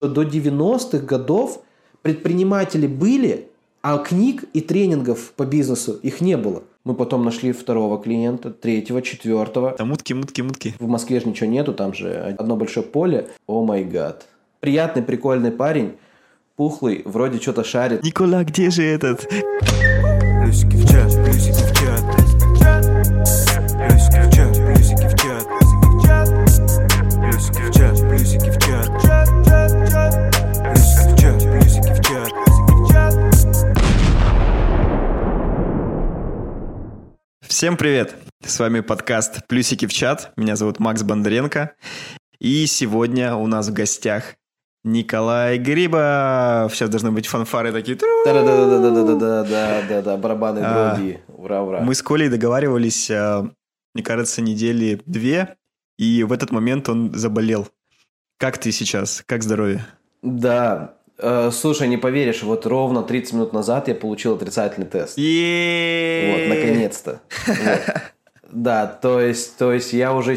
До 90-х годов предприниматели были, а книг и тренингов по бизнесу их не было. Мы потом нашли второго клиента, третьего, четвертого. Там мутки, мутки, мутки. В Москве же ничего нету, там же одно большое поле. О май гад. Приятный, прикольный парень, пухлый, вроде что-то шарит. Никола, где же этот? Плюсики в чат, плюсики в чат. Плюсики Всем привет! С вами подкаст «Плюсики в чат». Меня зовут Макс Бондаренко. И сегодня у нас в гостях Николай Грибов. Сейчас должны быть фанфары такие. Да-да-да-да-да-да-да-да-да, барабаны, дроби, ура-ура. Мы с Колей договаривались, мне кажется, недели две, и в этот момент он заболел. Как ты сейчас? Как здоровье? Да, Э, слушай, не поверишь, вот ровно 30 минут назад я получил отрицательный тест. Вот, наконец-то. Да, то есть, то есть я уже,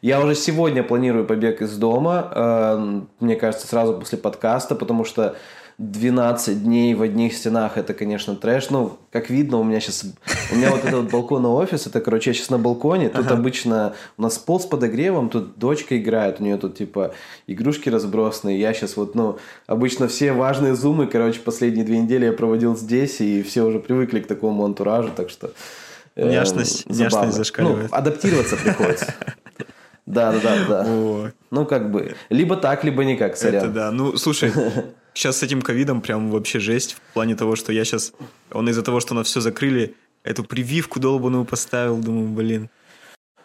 я уже сегодня планирую побег из дома, э, мне кажется, сразу после подкаста, потому что 12 дней в одних стенах это, конечно, трэш. Ну, как видно, у меня сейчас... У меня вот этот вот балконный офис, это, короче, я сейчас на балконе. Тут обычно у нас пол с подогревом, тут дочка играет, у нее тут, типа, игрушки разбросанные. Я сейчас вот, ну, обычно все важные зумы, короче, последние две недели я проводил здесь, и все уже привыкли к такому антуражу, так что... э, Няшность- забавно. няшность зашкаливает. Ну, адаптироваться приходится. Да, да, да, да. Ну, как бы, либо так, либо никак, это сорян. да. Ну, слушай, сейчас с этим ковидом прям вообще жесть. В плане того, что я сейчас... Он из-за того, что нас все закрыли, эту прививку долбаную поставил. Думаю, блин.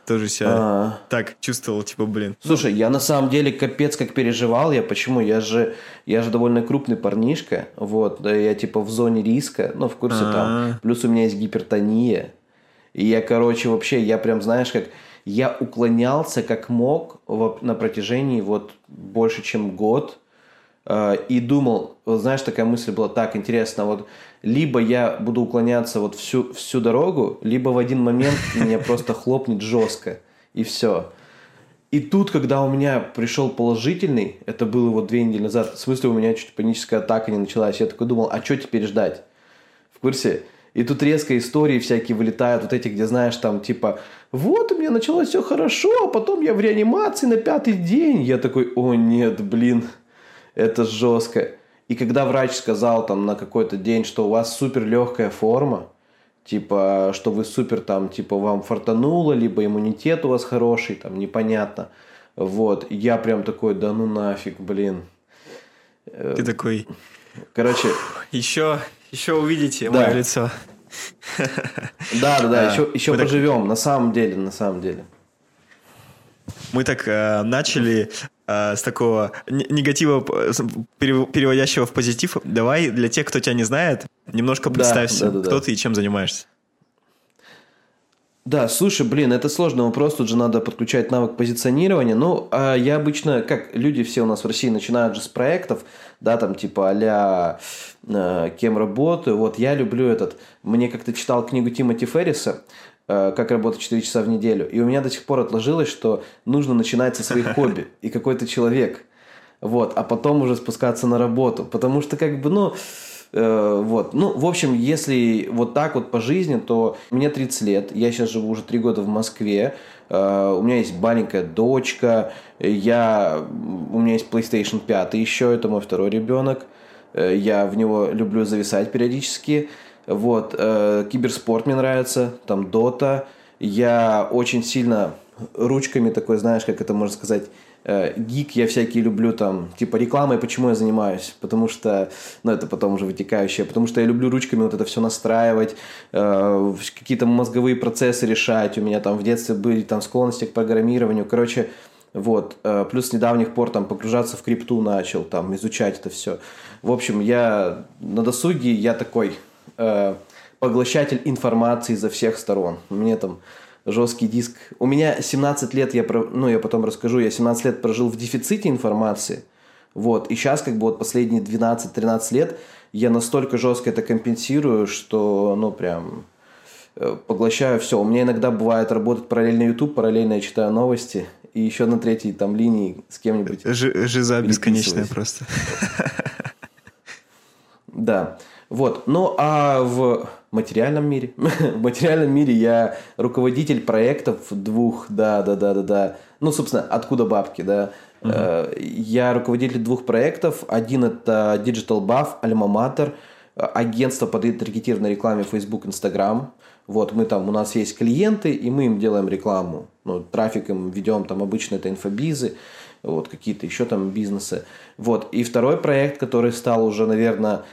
Тоже себя А, так чувствовал, типа, блин. Слушай, я на самом деле капец как переживал. Я почему? Я же, я же довольно крупный парнишка. Вот, да, я типа в зоне риска, ну, в курсе А. там. Плюс у меня есть гипертония. И я, короче, вообще, я прям, знаешь, как... Я уклонялся как мог на протяжении вот больше, чем год. Э, И думал, знаешь, такая мысль была, так, интересно, вот либо я буду уклоняться вот всю, всю дорогу, либо в один момент меня просто хлопнет жестко, и все. И тут, когда у меня пришел положительный, это было вот две недели назад, в смысле у меня чуть паническая атака не началась, я такой думал, а что теперь ждать? В курсе? И тут резко истории всякие вылетают, вот эти, где, знаешь, там, типа, вот, у меня началось все хорошо, а потом я в реанимации на пятый день. Я такой, о, нет, блин, это жестко. И когда врач сказал там на какой-то день, что у вас супер легкая форма, типа, что вы супер там, типа, вам фартануло, либо иммунитет у вас хороший, там, непонятно. Вот, я прям такой, да ну нафиг, блин. Ты такой, Короче, еще, еще увидите Да. мое лицо. да, да, да, А, еще, еще вы так- поживем, на самом деле, на самом деле. Мы так э, начали э, с такого негатива, переводящего в позитив. Давай для тех, кто тебя не знает, немножко Да, представься, да, да, да. кто ты и чем занимаешься. Да, слушай, блин, это сложный вопрос, тут же надо подключать навык позиционирования. Ну, а я обычно, как люди все у нас в России начинают же с проектов, да, там типа а кем работаю. Вот я люблю этот, мне как-то читал книгу Тимоти Ферриса э, «Как работать 4 часа в неделю», и у меня до сих пор отложилось, что нужно начинать со своих хобби, и какой то человек, вот, а потом уже спускаться на работу, потому что как бы, ну, Э, Вот. Ну, в общем, если вот так вот по жизни, то мне 30 лет, я сейчас живу уже 3 года в Москве, э, у меня есть маленькая дочка, я, у меня есть PlayStation 5 еще, это мой второй ребенок, Э, я в него люблю зависать периодически, вот, э, киберспорт мне нравится, там Дота, я очень сильно ручками такой, знаешь, как это можно сказать, э, гик. Я всякие люблю там, типа рекламой, почему я занимаюсь, потому что, ну это потом уже вытекающее, потому что я люблю ручками вот это все настраивать, э, какие-то мозговые процессы решать, у меня там в детстве были там склонности к программированию, короче, вот, э, плюс с недавних пор там погружаться в крипту начал, там изучать это все. В общем, я на досуге, я такой э, поглощатель информации изо всех сторон. Мне там жесткий диск. У меня 17 лет, я, про- ну, я потом расскажу, я 17 лет прожил в дефиците информации. Вот, и сейчас как бы вот последние 12-13 лет я настолько жестко это компенсирую, что, ну, прям э, поглощаю все. У меня иногда бывает работать параллельно YouTube, параллельно я читаю новости, и еще на третьей там линии с кем-нибудь. Жи- Жиза бесконечная просто. Да. Вот. Ну, а в материальном мире? в материальном мире я руководитель проектов двух, да, да, да, да, да. Ну, собственно, откуда бабки, да. Э, Я руководитель двух проектов. Один это Digital Buff, Alma Mater, агентство по таргетированной рекламе Facebook, Instagram. Вот, мы там, у нас есть клиенты, и мы им делаем рекламу. Ну, трафик им ведем, там обычно это инфобизы, вот, какие-то еще там бизнесы. Вот, и второй проект, который стал уже, наверное,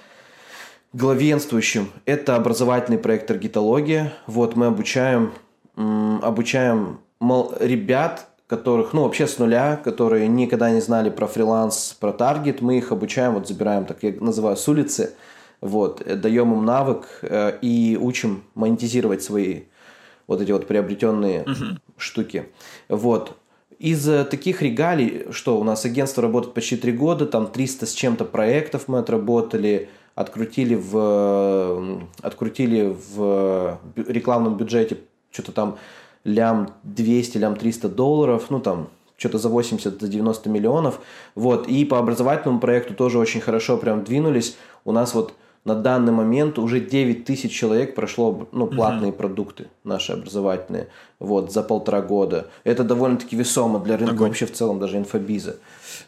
главенствующим, это образовательный проект «Таргетология». Вот, мы обучаем, обучаем мол- ребят, которых, ну, вообще с нуля, которые никогда не знали про фриланс, про таргет, мы их обучаем, вот забираем, так я называю, с улицы, вот, э, даем им навык э, и учим монетизировать свои вот эти вот приобретенные штуки. Вот. Из э, таких регалий, что у нас агентство работает почти три года, там 300 с чем-то проектов мы отработали, открутили в, открутили в рекламном бюджете что-то там лям 200, лям 300 долларов, ну там что-то за 80, за 90 миллионов. Вот. И по образовательному проекту тоже очень хорошо прям двинулись. У нас вот на данный момент уже 9 тысяч человек прошло ну, платные продукты наши образовательные вот, за полтора года. Это довольно-таки весомо для рынка Огонь. вообще в целом, даже инфобиза.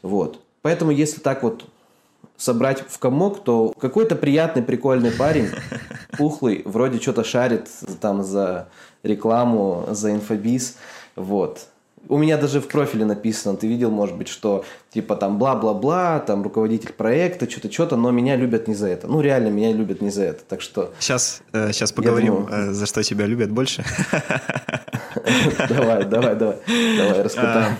Вот. Поэтому если так вот собрать в комок, то какой-то приятный, прикольный парень, пухлый, вроде что-то шарит там за рекламу, за инфобиз, вот. У меня даже в профиле написано, ты видел, может быть, что типа там бла-бла-бла, там руководитель проекта, что-то, что-то, но меня любят не за это. Ну, реально, меня любят не за это. Так что Сейчас, сейчас поговорим, думаю. э, за что тебя любят больше. давай, давай, давай, давай, раскатаем.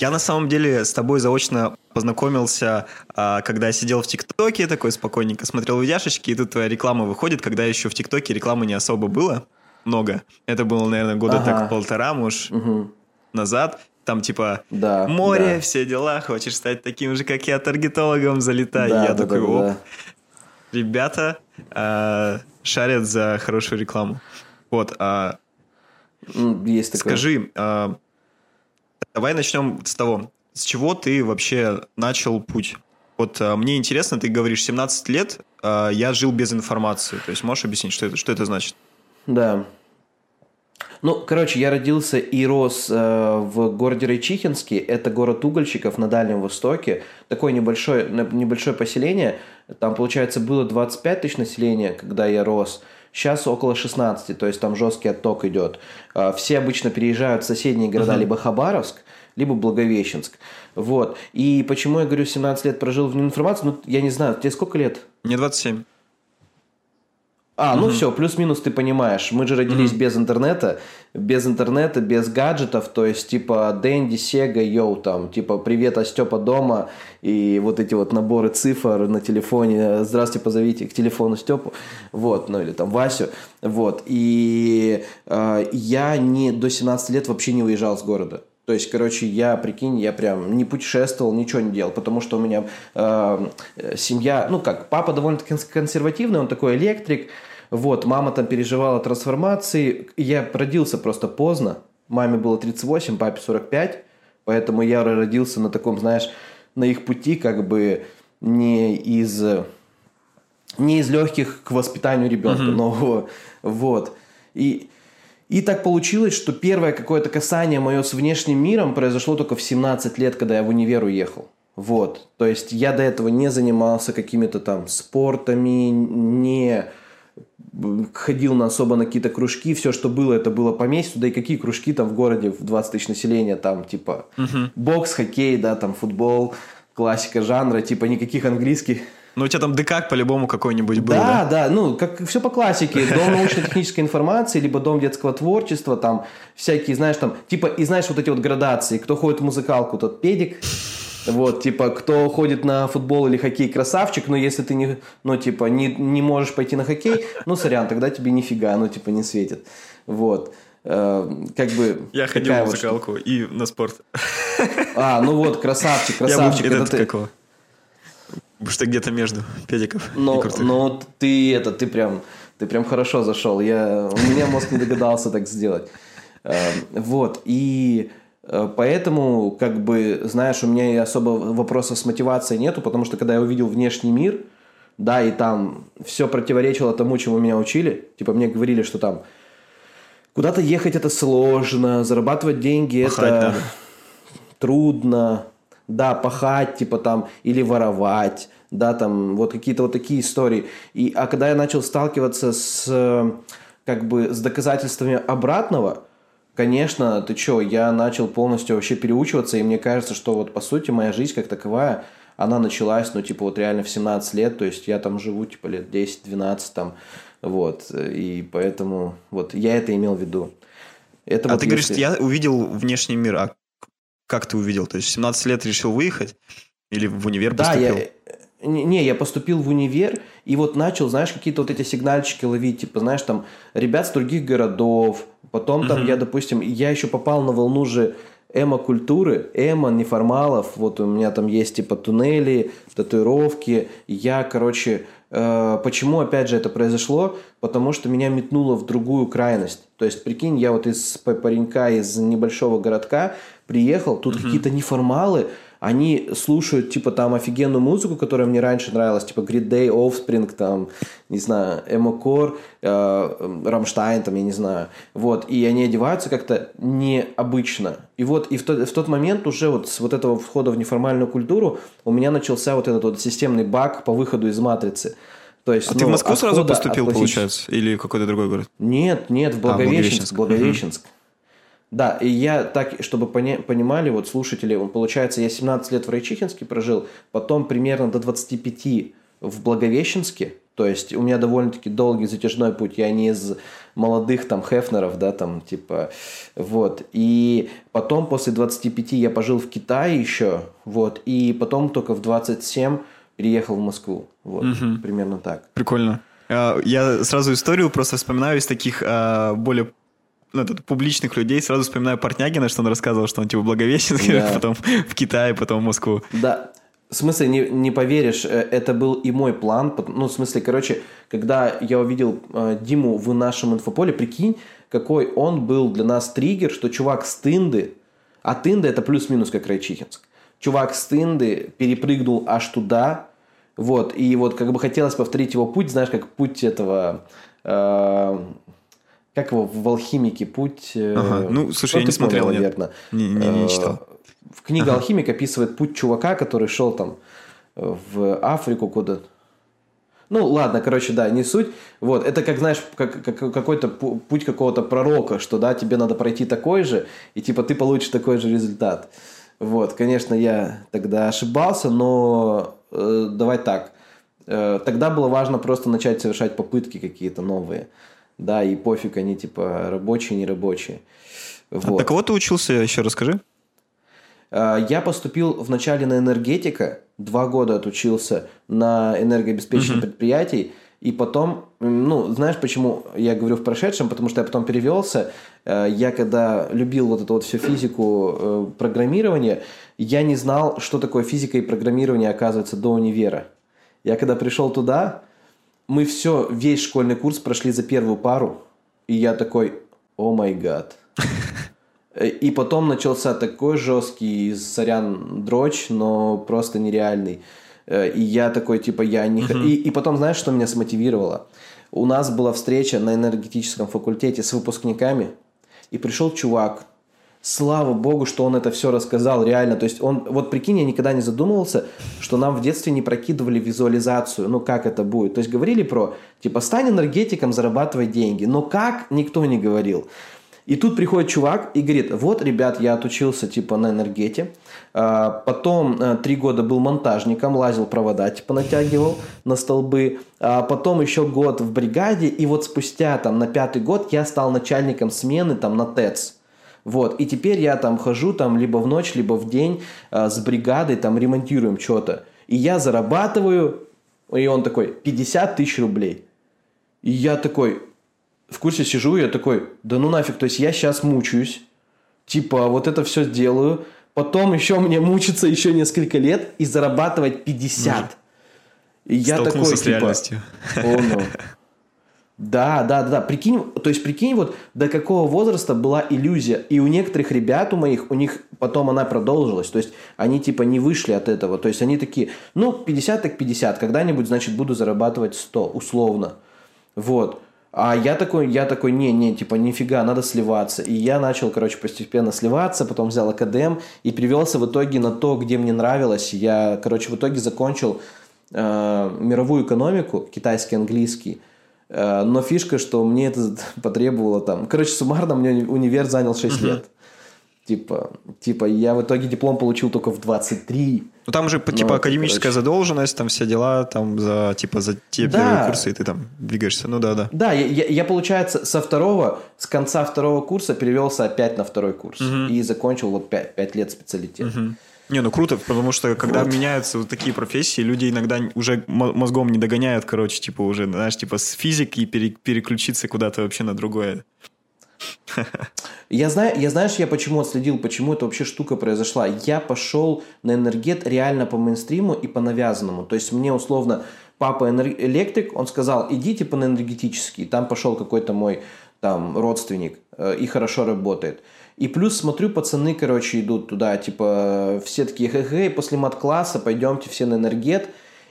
Я на самом деле с тобой заочно познакомился, а, когда я сидел в ТикТоке, такой спокойненько смотрел видяшечки, и тут твоя реклама выходит, когда еще в ТикТоке рекламы не особо было много. Это было, наверное, года Ага. так полтора, может, назад. Там типа Да, море, да. все дела, хочешь стать таким же, как я, таргетологом, залетай. Да, я да, такой, да, оп, да. ребята а, шарят за хорошую рекламу. Вот, М, Есть такое. Скажи, а, давай начнем с того, с чего ты вообще начал путь? Вот а, мне интересно, ты говоришь, 17 лет а, я жил без информации. То есть можешь объяснить, что это, что это значит? Да. Ну, короче, я родился и рос э, в городе Райчихинске. Это город угольщиков на Дальнем Востоке. Такое небольшое, небольшое поселение. Там, получается, было 25 тысяч населения, когда я рос. Сейчас около 16, то есть там жесткий отток идет. А, Все обычно переезжают в соседние города, либо Хабаровск, либо Благовещенск. Вот. И почему я говорю, 17 лет прожил в информации? Ну, я не знаю, тебе сколько лет? Мне 27. А, ну все, плюс-минус ты понимаешь. Мы же родились без интернета, без интернета, без гаджетов, то есть типа Дэнди, Сега, Йоу, там, типа привет, а Степа дома, и вот эти вот наборы цифр на телефоне, здравствуйте, позовите к телефону Степу, вот, ну или там Васю, вот. И э, я не до 17 лет вообще не уезжал с города. То есть, короче, я, прикинь, я прям не путешествовал, ничего не делал, потому что у меня э, семья, ну как, папа довольно-таки конс- консервативный, он такой электрик, вот, мама там переживала трансформации, я родился просто поздно, маме было 38, папе 45, поэтому я родился на таком, знаешь, на их пути как бы не из не из легких к воспитанию ребенка нового. Вот. И, и так получилось, что первое какое-то касание мое с внешним миром произошло только в 17 лет, когда я в универ уехал. Вот. То есть я до этого не занимался какими-то там спортами, не ходил на особо на какие-то кружки, все, что было, это было по месяцу, да и какие кружки там в городе в 20 тысяч населения, там типа бокс, хоккей, да, там футбол, классика жанра, типа никаких английских, Ну, у тебя там ДК по-любому какой-нибудь был, да, да? да, ну, как все по классике. Дом научно-технической информации, либо дом детского творчества, там всякие, знаешь, там, типа, и знаешь, вот эти вот градации. Кто ходит в музыкалку, тот педик. Вот, типа, кто ходит на футбол или хоккей, красавчик, но если ты не, ну, типа, не, не можешь пойти на хоккей, ну, сорян, тогда тебе нифига, ну, типа, не светит. Вот. Э, как бы... Я ходил такая в вот музыкалку и на спорт. А, ну вот, красавчик, Я был красавчик. это ты- как его? Потому что где-то между педиков и Но, крутых. но ты это, ты прям, ты прям хорошо зашел. Я, у меня мозг не догадался так сделать. Э, Вот, и поэтому, как бы, знаешь, у меня и особо вопросов с мотивацией нету, потому что когда я увидел внешний мир, да, и там все противоречило тому, чему меня учили, типа мне говорили, что там куда-то ехать это сложно, зарабатывать деньги Пахать это надо. трудно, да, пахать, типа там, или воровать, да, там, вот какие-то вот такие истории. И, а когда я начал сталкиваться с, э, как бы, с доказательствами обратного, конечно, ты чё, я начал полностью вообще переучиваться, и мне кажется, что вот, по сути, моя жизнь как таковая, она началась, ну, типа, вот реально в 17 лет, то есть я там живу, типа, лет 10-12 там, вот, и поэтому, вот, я это имел в виду. Это А вот ты говоришь, если- я увидел внешний мир. А как ты увидел? То есть в 17 лет решил выехать? Или в универ Да, поступил? я... Не, не, я поступил в универ и вот начал, знаешь, какие-то вот эти сигнальчики ловить, типа, знаешь, там, ребят с других городов, потом там я, допустим, я еще попал на волну же эмо-культуры, эмо, неформалов, вот у меня там есть, типа, туннели, татуировки, я, короче, э, почему, опять же, это произошло? Потому что меня метнуло в другую крайность, то есть, прикинь, я вот из паренька из небольшого городка приехал, тут какие-то неформалы, они слушают, типа, там офигенную музыку, которая мне раньше нравилась, типа Grid Day, Offspring, там, не знаю, Эмокор, Рамштайн, там, я не знаю. Вот, и они одеваются как-то необычно. И вот, и в тот, в тот момент уже вот с вот этого входа в неформальную культуру у меня начался вот этот вот системный баг по выходу из матрицы. То есть, А ты в ну, Москву сразу поступил, классических- получается? Или какой-то другой город? нет, нет, в Благовещенск. Благовещенск. Благовещенск. Да, и я так, чтобы поня- понимали, вот слушатели, получается, я 17 лет в Райчихинске прожил, потом примерно до 25 в Благовещенске, то есть у меня довольно-таки долгий затяжной путь, я не из молодых там хефнеров, да, там типа, вот, и потом после 25 я пожил в Китае еще, вот, и потом только в 27 переехал в Москву, вот, примерно так. Прикольно. А, Я сразу историю просто вспоминаю из таких а, более этот, публичных людей. Сразу вспоминаю Портнягина, что он рассказывал, что он типа Благовещенск, Да. потом в Китае, потом в Москву. Да, в смысле, не, не поверишь, э, это был и мой план. Ну, в смысле, короче, когда я увидел э, Диму в нашем инфополе, прикинь, какой он был для нас триггер, что чувак с Тынды, а Тында это плюс-минус как Райчихинск, чувак с Тынды перепрыгнул аж туда, вот, и вот как бы хотелось повторить его путь, знаешь, как путь этого... э, как его в алхимике путь? э, Ага. Ну, слушай, я не смотрел, понял, наверное. Не- не- не Э, читал. В книге «Алхимик» описывает путь чувака, который шел там э, в Африку куда ну, ладно, короче, да, не суть. Вот, это как, знаешь, как, как- какой-то пу- путь какого-то пророка, что, да, тебе надо пройти такой же, и, типа, ты получишь такой же результат. Вот, конечно, я тогда ошибался, но э, давай так. Э, тогда было важно просто начать совершать попытки какие-то новые. Да, и пофиг, они, типа, рабочие, не рабочие. А Вот. на кого ты учился, еще расскажи? А, Я поступил вначале на энергетика, два года отучился на энергообеспечение предприятий, и потом, ну, знаешь, почему я говорю в прошедшем, потому что я потом перевелся, Э, я когда любил вот эту вот всю физику э, программирования, я не знал, что такое физика и программирование, оказывается, до универа. Я когда пришел туда, мы все, весь школьный курс прошли за первую пару, и я такой, о май гад. Э, И потом начался такой жесткий, сорян, дрочь, но просто нереальный. Э, И я такой, типа, я не... х- И, и потом, знаешь, что меня смотивировало? У нас была встреча на энергетическом факультете с выпускниками, и пришел чувак, Слава богу, что он это все рассказал, реально. То есть он, вот прикинь, я никогда не задумывался, что нам в детстве не прокидывали визуализацию, ну как это будет. То есть говорили про, типа, стань энергетиком, зарабатывай деньги. Но как, никто не говорил. И тут приходит чувак и говорит, вот, ребят, я отучился, типа, на энергете. А, Потом а, три года был монтажником, лазил провода, типа, натягивал на столбы. А Потом еще год в бригаде. И вот спустя, там, на пятый год я стал начальником смены, там, на ТЭЦ. Вот, и теперь я там хожу там либо в ночь, либо в день а, с бригадой, там ремонтируем что-то. И я зарабатываю, и он такой, 50 тысяч рублей. И я такой, в курсе сижу, я такой, да ну нафиг, то есть я сейчас мучаюсь, типа вот это все делаю, потом еще мне мучиться еще несколько лет и зарабатывать 50. И я такой, с типа, реальностью. «О, ну». Да, да, да, да. Прикинь, то есть прикинь, вот до какого возраста была иллюзия. И у некоторых ребят, у моих, у них потом она продолжилась. То есть они типа не вышли от этого. То есть они такие, ну, 50 так 50. Когда-нибудь, значит, буду зарабатывать 100, условно. Вот. А я такой, я такой, не, не, типа, нифига, надо сливаться. И я начал, короче, постепенно сливаться, потом взял академ и привелся в итоге на то, где мне нравилось. Я, короче, в итоге закончил э, мировую экономику, китайский, английский. Э, но фишка, что мне это потребовало там... Короче, суммарно мне уни- универ занял 6 лет. Типа, типа, я в итоге диплом получил только в 23. Ну там же типа Ну, академическая короче. задолженность, там все дела, там за типа за те Да. первые курсы, и ты там двигаешься. Ну да, да. Да, я, я- я, получается, со второго, с конца второго курса перевелся опять на второй курс. И закончил вот 5, лет специалитет. Не, ну круто, потому что когда Вот. меняются вот такие профессии, люди иногда уже мо- мозгом не догоняют, короче, типа уже, знаешь, типа с физики пере- переключиться куда-то вообще на другое. Я знаю, я знаешь, я почему отследил, почему эта вообще штука произошла. Я пошел на энергет реально по мейнстриму и по навязанному. То есть мне условно папа электрик, он сказал, иди типа на энергетический. Там пошел какой-то мой там родственник э, и хорошо работает. И плюс смотрю, пацаны, короче, идут туда, типа, все такие, хе-хе, после мат-класса пойдемте все на энергет.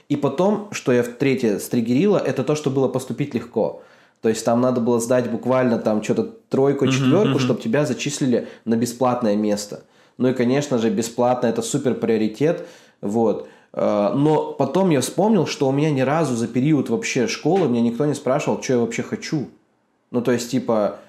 И потом, что я в третье стригерило, это то, что было поступить легко. То есть там надо было сдать буквально там что-то тройку, четверку, чтобы тебя зачислили на бесплатное место. Ну и, конечно же, бесплатно это супер приоритет. Вот. Э, Но потом я вспомнил, что у меня ни разу за период вообще школы меня никто не спрашивал, что я вообще хочу. Ну, то есть, типа,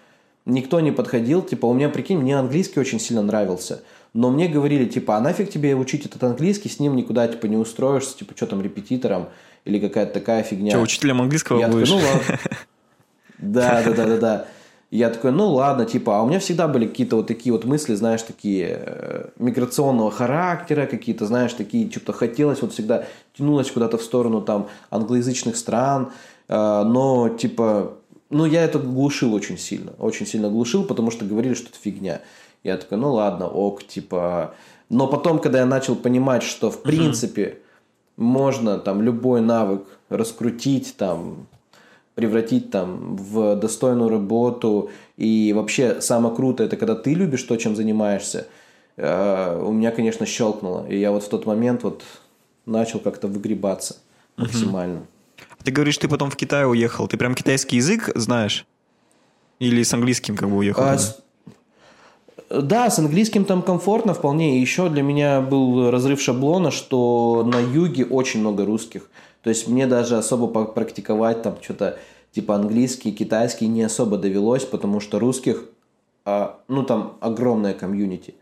никто не подходил, типа, у меня, прикинь, мне английский очень сильно нравился. Но мне говорили, типа, а нафиг тебе учить этот английский, с ним никуда, типа, не устроишься, типа, что там, репетитором или какая-то такая фигня. Че, учителем английского Я будешь? такой, ну ладно. Да, да, да, да, да. Я такой, ну ладно, типа, а у меня всегда были какие-то вот такие вот мысли, знаешь, такие э, миграционного характера, какие-то, знаешь, такие, что-то хотелось, вот всегда тянулось куда-то в сторону там англоязычных стран, э, но типа, ну я это глушил очень сильно, очень сильно глушил, потому что говорили, что это фигня. Я такой, ну ладно, ок, типа, но потом, когда я начал понимать, что в принципе можно там любой навык раскрутить, там превратить там в достойную работу. И вообще самое круто это когда ты любишь то, чем занимаешься. Э, У меня, конечно, щелкнуло. И я вот в тот момент вот начал как-то выгребаться максимально. Ты говоришь, ты потом в Китай уехал. Ты прям китайский язык знаешь? Или с английским как бы уехал? А с- Да, с английским там комфортно вполне. И еще для меня был разрыв шаблона, что на юге очень много русских. То есть мне даже особо попрактиковать там что-то типа английский, китайский не особо довелось, потому что русских, а, ну там огромная комьюнити.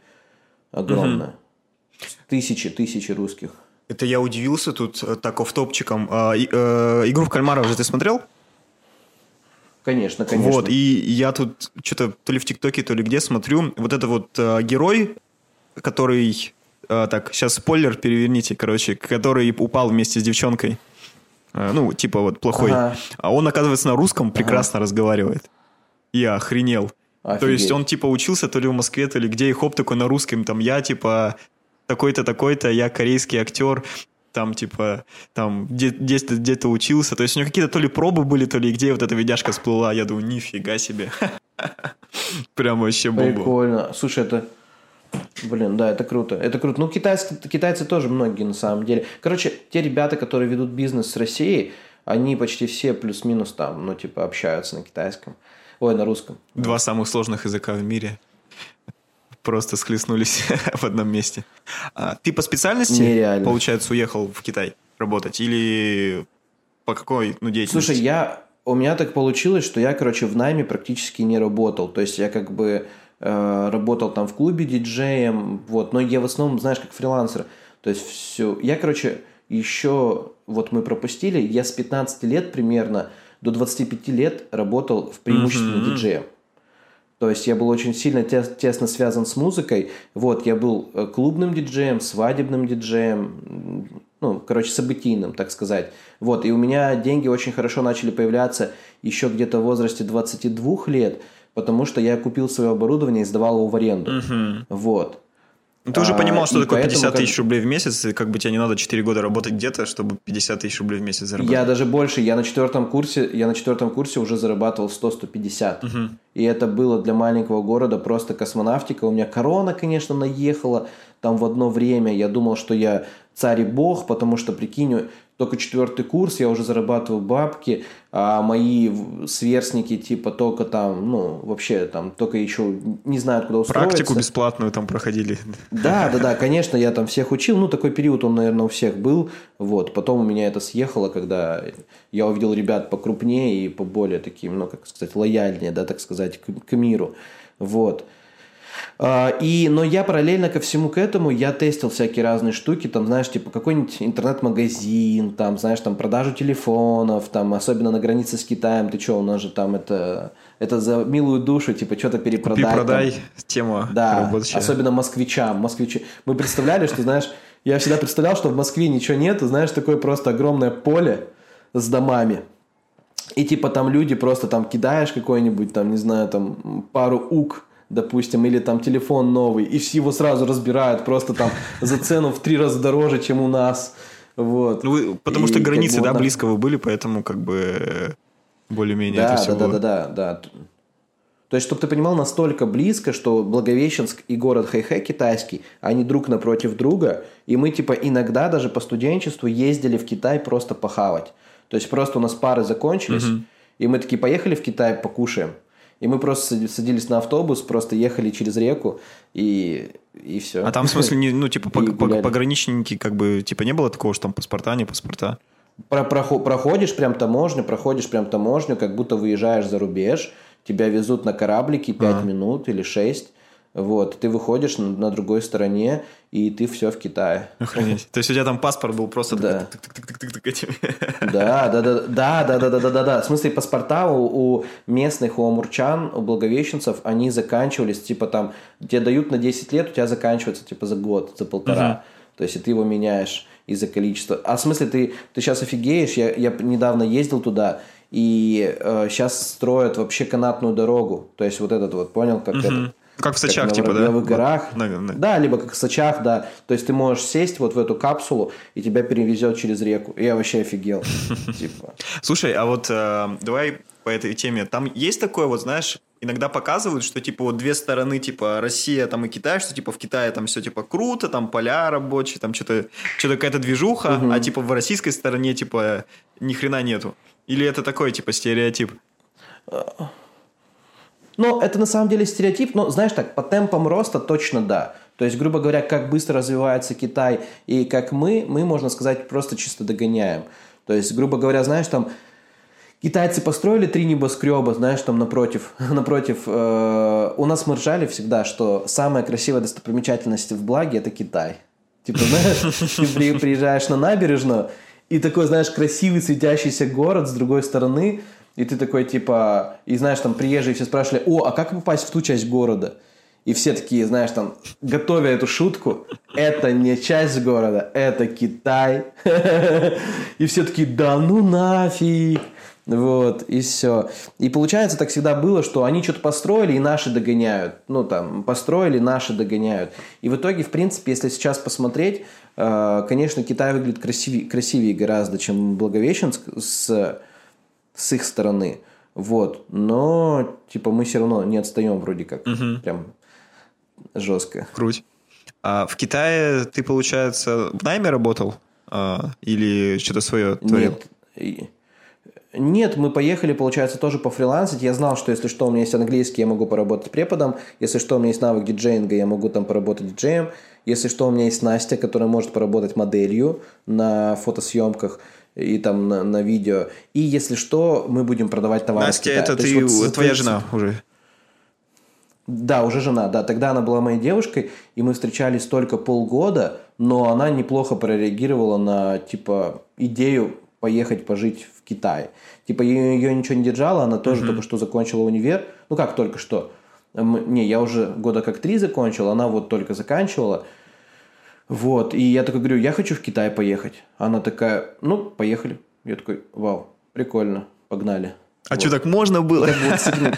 Огромная. Тысячи, тысячи русских. Это я удивился тут э, так офф-топчиком. А, и- э, Игру в кальмара уже ты смотрел? Конечно, конечно. Вот, и я тут что-то то ли в ТикТоке, то ли где смотрю. Вот это вот э, герой, который... э, так, сейчас спойлер переверните, короче. Который упал вместе с девчонкой. Э, ну, типа вот плохой. Ага. А он, оказывается, на русском прекрасно разговаривает. Я охренел. То Офигеть. есть он типа учился то ли в Москве, то ли где, и хоп, такой на русском, там я типа такой-то, такой-то, я корейский актер, там типа, там где- где-то где учился. То есть у него какие-то то ли пробы были, то ли где вот эта видяшка всплыла. Я думаю, нифига себе. Прям вообще бомба. Прикольно. Слушай, это... Блин, да, это круто. Это круто. Ну, китайцы, китайцы тоже многие на самом деле. Короче, те ребята, которые ведут бизнес с Россией, они почти все плюс-минус там, ну, типа, общаются на китайском. Ой, на русском. Два самых сложных языка в мире просто схлестнулись в одном месте. А ты по специальности, Нереально. получается, уехал в Китай работать? Или по какой ну, деятельности? Слушай, я... У меня так получилось, что я, короче, в найме практически не работал. То есть я как бы э, работал там в клубе диджеем, вот, но я в основном, знаешь, как фрилансер. То есть все... Я, короче, еще... Вот мы пропустили, я с 15 лет примерно до 25 лет работал в преимущественно Мгм. диджеем. То есть я был очень сильно тес- тесно связан с музыкой. Вот, я был э, клубным диджеем, свадебным диджеем, ну, короче, событийным, так сказать. Вот, и у меня деньги очень хорошо начали появляться еще где-то в возрасте 22 лет, потому что я купил свое оборудование и сдавал его в аренду. Мгм. Вот. Ну, ты уже А, понимал, что и такое поэтому 50 как- тысяч рублей в месяц, и как бы тебе не надо 4 года работать где-то, чтобы 50 тысяч рублей в месяц заработать. Я даже больше, я на четвертом курсе, я на четвертом курсе уже зарабатывал 100-150. И это было для маленького города просто космонавтика. У меня корона, конечно, наехала там в одно время. Я думал, что я царь и бог, потому что, прикинь, только четвертый курс, я уже зарабатываю бабки, а мои сверстники типа только там, ну, вообще там только еще не знают, куда устроиться. Практику бесплатную там проходили. Да, да, да, конечно, я там всех учил. Ну, такой период он, наверное, у всех был. Вот. Потом у меня это съехало, когда я увидел ребят покрупнее и поболее таким, ну, как сказать, лояльнее, да, так сказать, к, к миру. Вот. А, И, но я параллельно ко всему к этому, я тестил всякие разные штуки, там, знаешь, типа какой-нибудь интернет-магазин, там, знаешь, там продажу телефонов, там, особенно на границе с Китаем, ты что, у нас же там это, это за милую душу, типа, что-то перепродай. там. Купи-продай тема Да, рабочая. особенно москвичам. Москвичи. Мы представляли, что, знаешь, я всегда представлял, что в Москве ничего нет, знаешь, такое просто огромное поле с домами. И типа там люди просто там кидаешь какой-нибудь, там, не знаю, там пару ук, допустим, или там телефон новый, и все его сразу разбирают просто там за цену в три раза дороже, чем у нас. Вот. Ну, вы- потому И что как границы, бы да, вот близко вы были, поэтому как бы э, более-менее Да, это все да, да, было. да, да, да. То есть, чтобы ты понимал, настолько близко, что Благовещенск и город Хэйхэ китайский, они друг напротив друга, и мы типа иногда даже по студенчеству ездили в Китай просто похавать. То есть просто у нас пары закончились, и мы такие поехали в Китай покушаем. И мы просто сади- садились на автобус, просто ехали через реку, и, и все. А там, в смысле, не, ну, типа, пог- пог- пограничники, как бы, типа, не было такого, что там паспорта, не паспорта? Про- прохо- проходишь прям таможню, проходишь прям таможню, как будто выезжаешь за рубеж, тебя везут на кораблике 5 минут или 6, вот, ты выходишь на, на другой стороне, и ты все в Китае. Охренеть. То есть у тебя там паспорт был просто Да. Да, да, да, да, да, да, да, да, да, да. В смысле, паспорта у, у местных, у амурчан, у благовещенцев, они заканчивались, типа там, тебе дают на 10 лет, у тебя заканчивается, типа, за год, за полтора. То есть, и ты его меняешь из-за количества. А в смысле, ты, ты сейчас офигеешь, я, я недавно ездил туда, и сейчас строят вообще канатную дорогу. То есть, вот этот вот, понял, как это? Как в как Сочах, на типа, да? Воробьевых горах. На- на- Да, либо как в Сочах, да. То есть ты можешь сесть вот в эту капсулу, и тебя перевезет через реку. И я вообще офигел. Типа. Слушай, а вот э, давай по этой теме. Там есть такое, вот знаешь, иногда показывают, что типа вот две стороны, типа Россия там и Китай, что типа в Китае там все типа круто, там поля рабочие, там что-то что-то какая-то движуха, а типа в российской стороне типа ни хрена нету. Или это такой типа стереотип? Ну, это на самом деле стереотип, но, знаешь так, по темпам роста точно да. То есть, грубо говоря, как быстро развивается Китай и как мы, мы, можно сказать, просто чисто догоняем. То есть, грубо говоря, знаешь, там китайцы построили три небоскреба, знаешь, там напротив, напротив. э, у нас мы ржали всегда, что самая красивая достопримечательность в Благе – это Китай. Типа, знаешь, ты при- приезжаешь на набережную, и такой, знаешь, красивый светящийся город с другой стороны, и ты такой, типа, и знаешь, там приезжие все спрашивали, о, а как попасть в ту часть города? И все такие, знаешь, там, готовя эту шутку, это не часть города, это Китай. И все такие, да ну нафиг. Вот, и все. И получается, так всегда было, что они что-то построили, и наши догоняют. Ну, там, построили, наши догоняют. И в итоге, в принципе, если сейчас посмотреть, э, конечно, Китай выглядит красивее, красивее гораздо, чем Благовещенск с, с их стороны. Вот. Но, типа, мы все равно не отстаем вроде как. Прям жестко. Круть. А в Китае ты, получается, в найме работал? А, или что-то свое творил? Нет. Нет, мы поехали, получается, тоже по фрилансить. Я знал, что если что, у меня есть английский, я могу поработать преподом. Если что, у меня есть навык диджеинга, я могу там поработать диджеем. Если что, у меня есть Настя, которая может поработать моделью на фотосъемках и там на, на видео. И если что, мы будем продавать товары. в Настя, Китае. это То ты, вот твоя с- жена уже. Да, уже жена, да. Тогда она была моей девушкой, и мы встречались только полгода, но она неплохо прореагировала на, типа, идею поехать пожить в Китай. Типа, ее, ее ничего не держало, она тоже только что закончила универ. Ну, как только что? Не, я уже года как три закончил, она вот только заканчивала. Вот, и я такой говорю, я хочу в Китай поехать. Она такая, ну, поехали. Я такой, вау, прикольно, погнали. А Вот. что, так можно было? Бы вот.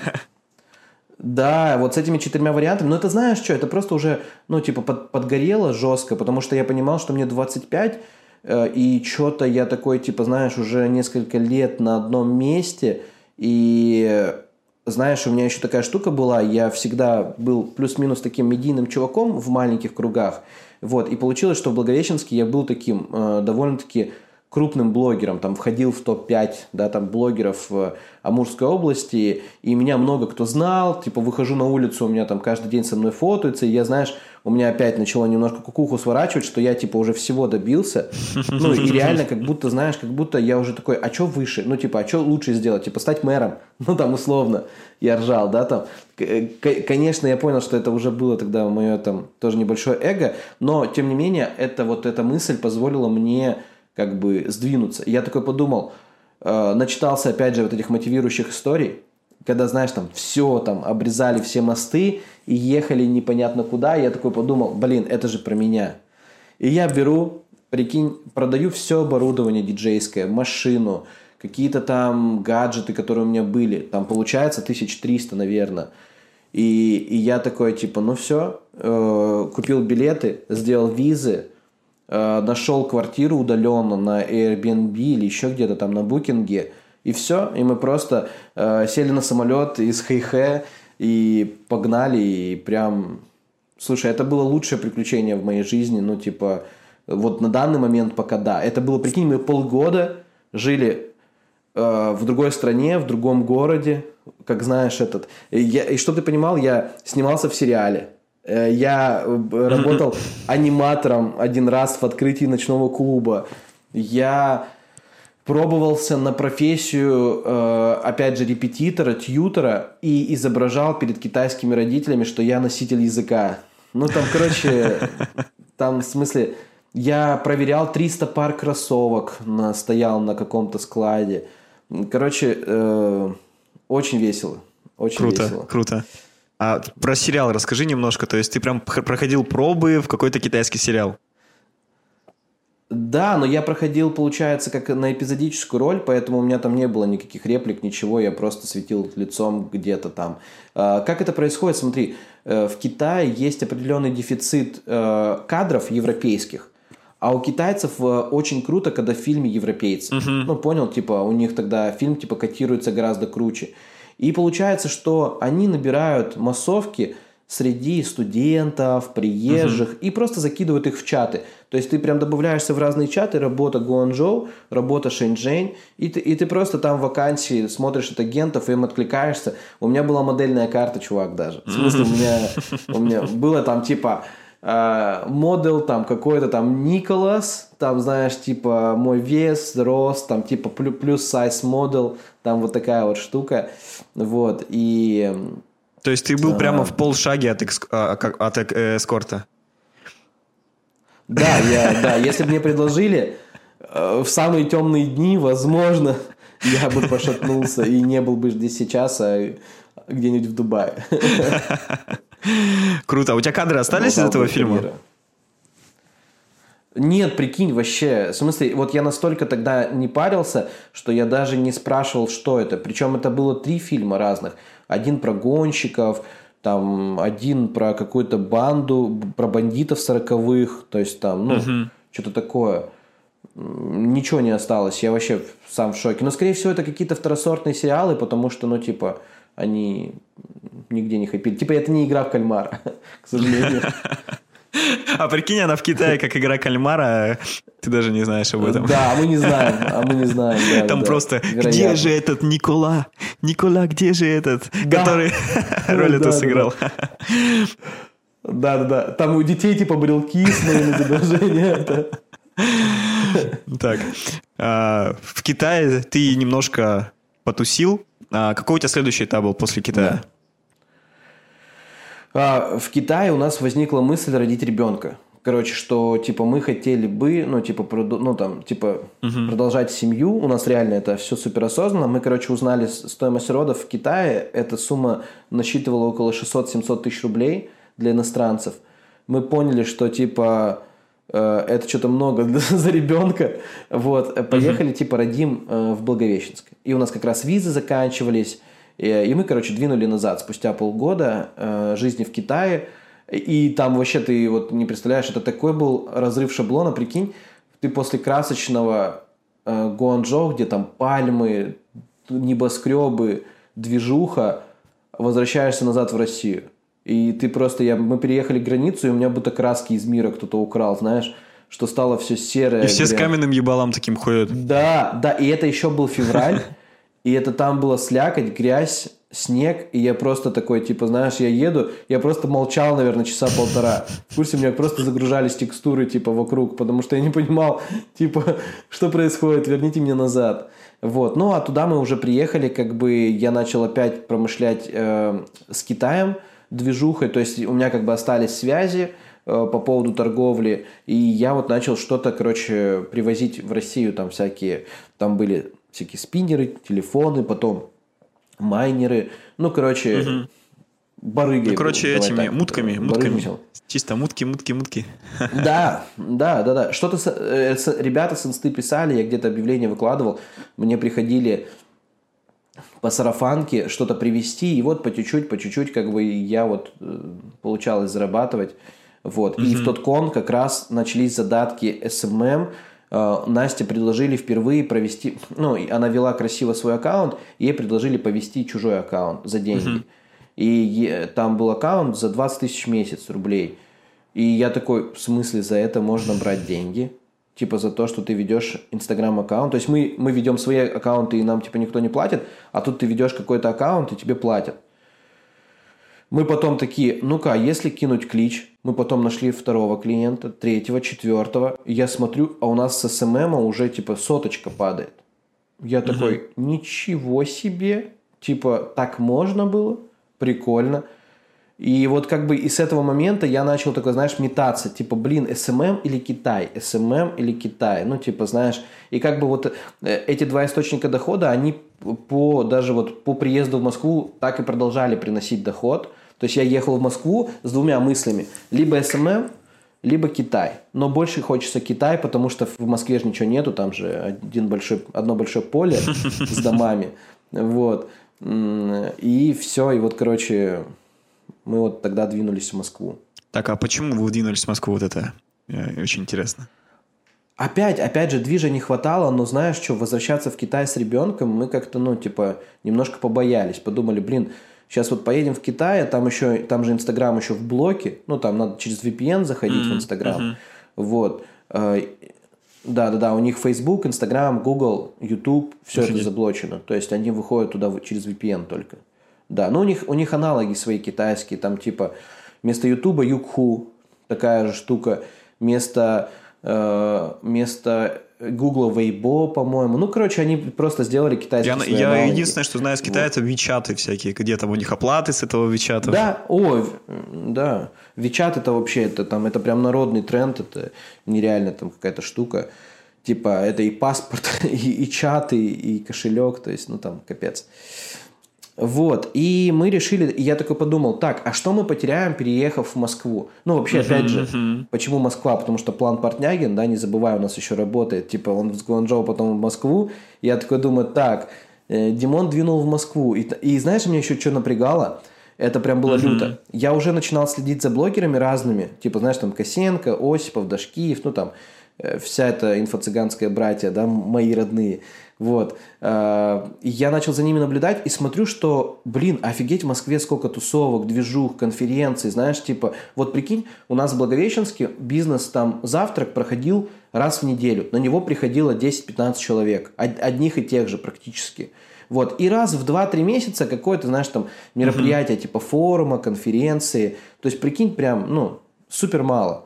Да, вот с этими четырьмя вариантами. Но это знаешь что, это просто уже, ну, типа, под, подгорело жестко, потому что я понимал, что мне 25, э, и что-то я такой, типа, знаешь, уже несколько лет на одном месте, и знаешь, у меня еще такая штука была, я всегда был плюс-минус таким медийным чуваком в маленьких кругах, вот, и получилось, что в Благовещенске я был таким э, довольно-таки крупным блогером, там входил в топ-5, да, там блогеров в Амурской области, и меня много кто знал, типа выхожу на улицу, у меня там каждый день со мной фотоются, и я, знаешь, у меня опять начало немножко кукуху сворачивать, что я типа уже всего добился, ну и реально как будто, знаешь, как будто я уже такой, а что выше, ну типа, а что лучше сделать, типа стать мэром, ну там условно, я ржал, да, там, конечно, я понял, что это уже было тогда мое там тоже небольшое эго, но тем не менее, это вот эта мысль позволила мне как бы сдвинуться. И я такой подумал, э, начитался опять же вот этих мотивирующих историй, когда, знаешь, там все там обрезали все мосты и ехали непонятно куда, я такой подумал, блин, это же про меня. И я беру, прикинь, продаю все оборудование диджейское, машину, какие-то там гаджеты, которые у меня были, там получается 1300, наверное. И, и я такой, типа, ну все, э, купил билеты, сделал визы, нашел квартиру удаленно на Airbnb или еще где-то там на букинге, и все, и мы просто э, сели на самолет из Хэйхэ и погнали, и прям... Слушай, это было лучшее приключение в моей жизни, ну, типа, вот на данный момент пока да. Это было, прикинь, мы полгода жили э, в другой стране, в другом городе, как знаешь этот. Я, и что ты понимал, я снимался в сериале. Э, я э, работал аниматором один раз в открытии ночного клуба. Я пробовался на профессию, э, опять же, репетитора, тьютера и изображал перед китайскими родителями, что я носитель языка. Ну, там, короче, там, в смысле, я проверял 300 пар кроссовок, на, стоял на каком-то складе. Короче, э, очень весело. Очень круто, весело. круто. А про сериал расскажи немножко. То есть ты прям проходил пробы в какой-то китайский сериал? Да, но я проходил, получается, как на эпизодическую роль, поэтому у меня там не было никаких реплик, ничего, я просто светил лицом где-то там. А, как это происходит? Смотри, э, в Китае есть определенный дефицит э, кадров европейских, а у китайцев э, очень круто, когда в фильме европейцы. Uh-huh. Ну, понял, типа, у них тогда фильм, типа, котируется гораздо круче. И получается, что они набирают массовки среди студентов, приезжих uh-huh. и просто закидывают их в чаты. То есть ты прям добавляешься в разные чаты, работа Гуанчжоу, работа Шэньчжэнь, и ты, и ты просто там вакансии смотришь от агентов, им откликаешься. У меня была модельная карта, чувак, даже. В смысле, у меня, у меня было там типа модел там какой-то там Николас, там, знаешь, типа мой вес, рост, там типа плюс сайз модел, там вот такая вот штука. Вот, и то есть ты был а... прямо в полшаге от, экск... А, от э, эскорта? Да, я, да, если бы мне предложили э, в самые темные дни, возможно, я бы пошатнулся и не был бы здесь сейчас, а где-нибудь в Дубае. Круто. А у тебя кадры остались из этого фильма? Нет, прикинь, вообще. В смысле, вот я настолько тогда не парился, что я даже не спрашивал, что это. Причем это было три фильма разных. Один про гонщиков, там один про какую-то банду, про бандитов сороковых, то есть там, ну, uh-huh. что-то такое. Ничего не осталось, я вообще сам в шоке. Но, скорее всего, это какие-то второсортные сериалы, потому что, ну, типа, они нигде не хайпили. Типа, это не игра в кальмара, к сожалению. А прикинь, она в Китае как игра кальмара, ты даже не знаешь об этом. Да, а мы не знаем, а мы не знаем. Да, Там да, просто, вероятно. где же этот Никола? Никола, где же этот, да. который роль эту сыграл? Да, да, да. Там у детей типа брелки с моим изображением. Так, а, в Китае ты немножко потусил. А какой у тебя следующий этап был после Китая? А, в Китае у нас возникла мысль родить ребенка. Короче, что типа мы хотели бы, ну типа, ну там типа угу. продолжать семью. У нас реально это все супер осознанно. Мы, короче, узнали стоимость родов в Китае. Эта сумма насчитывала около 600-700 тысяч рублей для иностранцев. Мы поняли, что типа э, это что-то много за ребенка. Вот, поехали, угу. типа, родим э, в Благовещенск. И у нас как раз визы заканчивались. И, и мы, короче, двинули назад спустя полгода э, жизни в Китае. И там вообще ты вот не представляешь, это такой был разрыв шаблона, прикинь, ты после красочного э, Гуанчжоу, где там пальмы, небоскребы, движуха, возвращаешься назад в Россию. И ты просто, я, мы переехали границу, и у меня будто краски из мира кто-то украл, знаешь, что стало все серое. И все с грязь. каменным ебалом таким ходят. Да, да, и это еще был февраль, и это там была слякоть, грязь, снег, и я просто такой, типа, знаешь, я еду, я просто молчал, наверное, часа полтора. В курсе у меня просто загружались текстуры, типа, вокруг, потому что я не понимал, типа, что происходит, верните меня назад. Вот, ну, а туда мы уже приехали, как бы я начал опять промышлять э, с Китаем, движухой, то есть у меня как бы остались связи, э, по поводу торговли, и я вот начал что-то, короче, привозить в Россию, там всякие, там были всякие спиннеры, телефоны, потом майнеры, ну, короче, барыги. Ну, короче, давай этими так, мутками, барыги мутками. Чисто мутки, мутки, мутки. Да, да, да, да. Что-то с- э, с- ребята с инсты писали, я где-то объявление выкладывал, мне приходили по сарафанке что-то привезти, и вот по чуть-чуть, по чуть-чуть, как бы я вот э, получалось зарабатывать. Вот. И в тот кон как раз начались задатки SMM. Э, Насте предложили впервые провести, ну, и она вела красиво свой аккаунт, и ей предложили повести чужой аккаунт за деньги. И е- там был аккаунт за 20 тысяч в месяц рублей. И я такой, в смысле, за это можно брать деньги? Типа за то, что ты ведешь инстаграм-аккаунт. То есть мы, мы ведем свои аккаунты, и нам типа никто не платит, а тут ты ведешь какой-то аккаунт, и тебе платят. Мы потом такие, ну-ка, а если кинуть клич, мы потом нашли второго клиента, третьего, четвертого. Я смотрю, а у нас с SMM уже типа соточка падает. Я такой, ничего себе, типа так можно было, прикольно. И вот как бы и с этого момента я начал такой, знаешь, метаться, типа, блин, SMM или Китай, SMM или Китай, ну, типа, знаешь, и как бы вот э, эти два источника дохода, они по, даже вот по приезду в Москву так и продолжали приносить доход, то есть я ехал в Москву с двумя мыслями, либо SMM, либо Китай. Но больше хочется Китай, потому что в Москве же ничего нету, там же один большой, одно большое поле с домами. Вот. И все, и вот, короче, мы вот тогда двинулись в Москву. Так, а почему вы двинулись в Москву? Вот это э, очень интересно. Опять, опять же, движа не хватало, но знаешь что, возвращаться в Китай с ребенком мы как-то, ну, типа, немножко побоялись. Подумали, блин, сейчас вот поедем в Китай, а там еще, там же Инстаграм еще в блоке, ну, там надо через VPN заходить в Инстаграм. Вот. Э, Да, да, да, у них Facebook, Instagram, Google, YouTube, все это Офигеть. заблочено. То есть они выходят туда через VPN только. Да, но у них, у них аналоги свои китайские, там типа вместо YouTube Юкху, такая же штука, вместо, вместо Google Weibo, по-моему. Ну, короче, они просто сделали китайские Я, я единственное, что знаю с Китая, это Вичаты всякие, где там у них оплаты с этого Вичата. Да, в- да. Вичат это вообще, это там, это прям народный тренд, это нереально там какая-то штука. Типа, это и паспорт, и, и чат, и, и кошелек, то есть, ну там, капец. Вот, и мы решили, и я такой подумал, так, а что мы потеряем, переехав в Москву? Ну, вообще, опять же, почему Москва? Потому что план Портнягин, да, не забывай, у нас еще работает, типа, он с Гуанчжоу, потом в Москву. Я такой думаю, так, э, Димон двинул в Москву. И, и знаешь, меня еще что напрягало? Это прям было люто. Я уже начинал следить за блогерами разными, типа, знаешь, там, Косенко, Осипов, Дашкиев, ну, там, э, вся эта инфо-цыганская братья, да, мои родные. Вот. Э, Я начал за ними наблюдать и смотрю, что, блин, офигеть, в Москве сколько тусовок, движух, конференций, знаешь, типа, вот прикинь, у нас в Благовещенске бизнес там завтрак проходил раз в неделю, на него приходило 10-15 человек, од- одних и тех же практически. Вот. И раз в 2-3 месяца какое-то, знаешь, там мероприятие типа форума, конференции. То есть, прикинь, прям, ну, супер мало.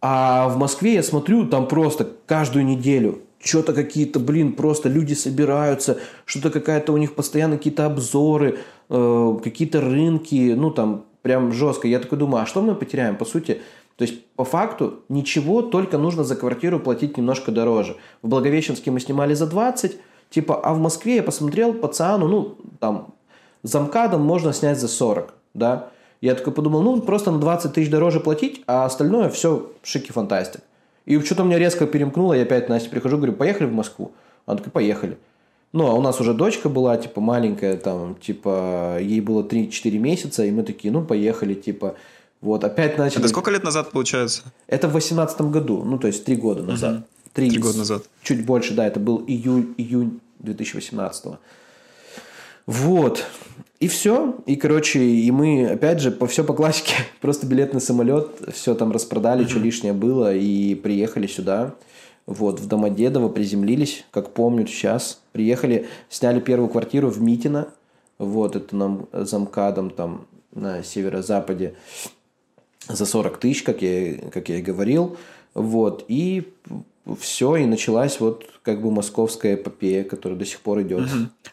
А в Москве я смотрю, там просто каждую неделю что-то какие-то, блин, просто люди собираются, что-то какая-то у них постоянно какие-то обзоры, э, какие-то рынки, ну там прям жестко. Я такой думаю, а что мы потеряем? По сути, то есть по факту ничего, только нужно за квартиру платить немножко дороже. В Благовещенске мы снимали за 20, типа, а в Москве я посмотрел по ЦАНу, ну там замкадом можно снять за 40, да. Я такой подумал, ну, просто на 20 тысяч дороже платить, а остальное все шики фантастик. И что-то меня резко перемкнуло, я опять Насте прихожу, говорю, поехали в Москву. Она такая, поехали. Ну, а у нас уже дочка была, типа, маленькая, там, типа, ей было 3-4 месяца, и мы такие, ну, поехали, типа, вот, опять начали... Это сколько лет назад получается? Это в 18 году, ну, то есть, три года назад. Три, Три года назад. Чуть больше, да, это был июль, июнь 2018 Вот. И все. И, короче, и мы, опять же, по все по классике. Просто билет на самолет, все там распродали, что лишнее было, и приехали сюда. Вот, в Домодедово приземлились, как помню сейчас. Приехали, сняли первую квартиру в Митино. Вот, это нам замкадом там на северо-западе за 40 тысяч, как я, как я и говорил. Вот, и все, и началась вот как бы московская эпопея, которая до сих пор идет.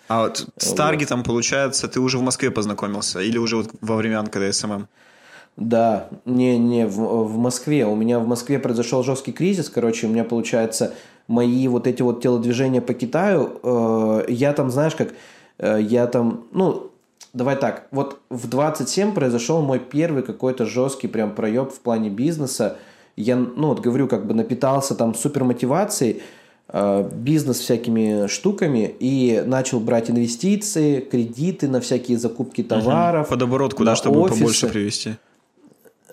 А вот с Вот. Таргетом, получается, ты уже в Москве познакомился? Или уже вот во времен, когда SMM? Да, не, не, в, в Москве. У меня в Москве произошел жесткий кризис. Короче, у меня, получается, мои вот эти вот телодвижения по Китаю, э, я там, знаешь, как, э, я там, ну, давай так, вот в 27 произошел мой первый какой-то жесткий прям проеб в плане бизнеса. Я, ну, вот говорю, как бы напитался там супер мотивацией, э, бизнес всякими штуками и начал брать инвестиции, кредиты на всякие закупки товаров. Под оборотку, да, на чтобы офисы. побольше привести.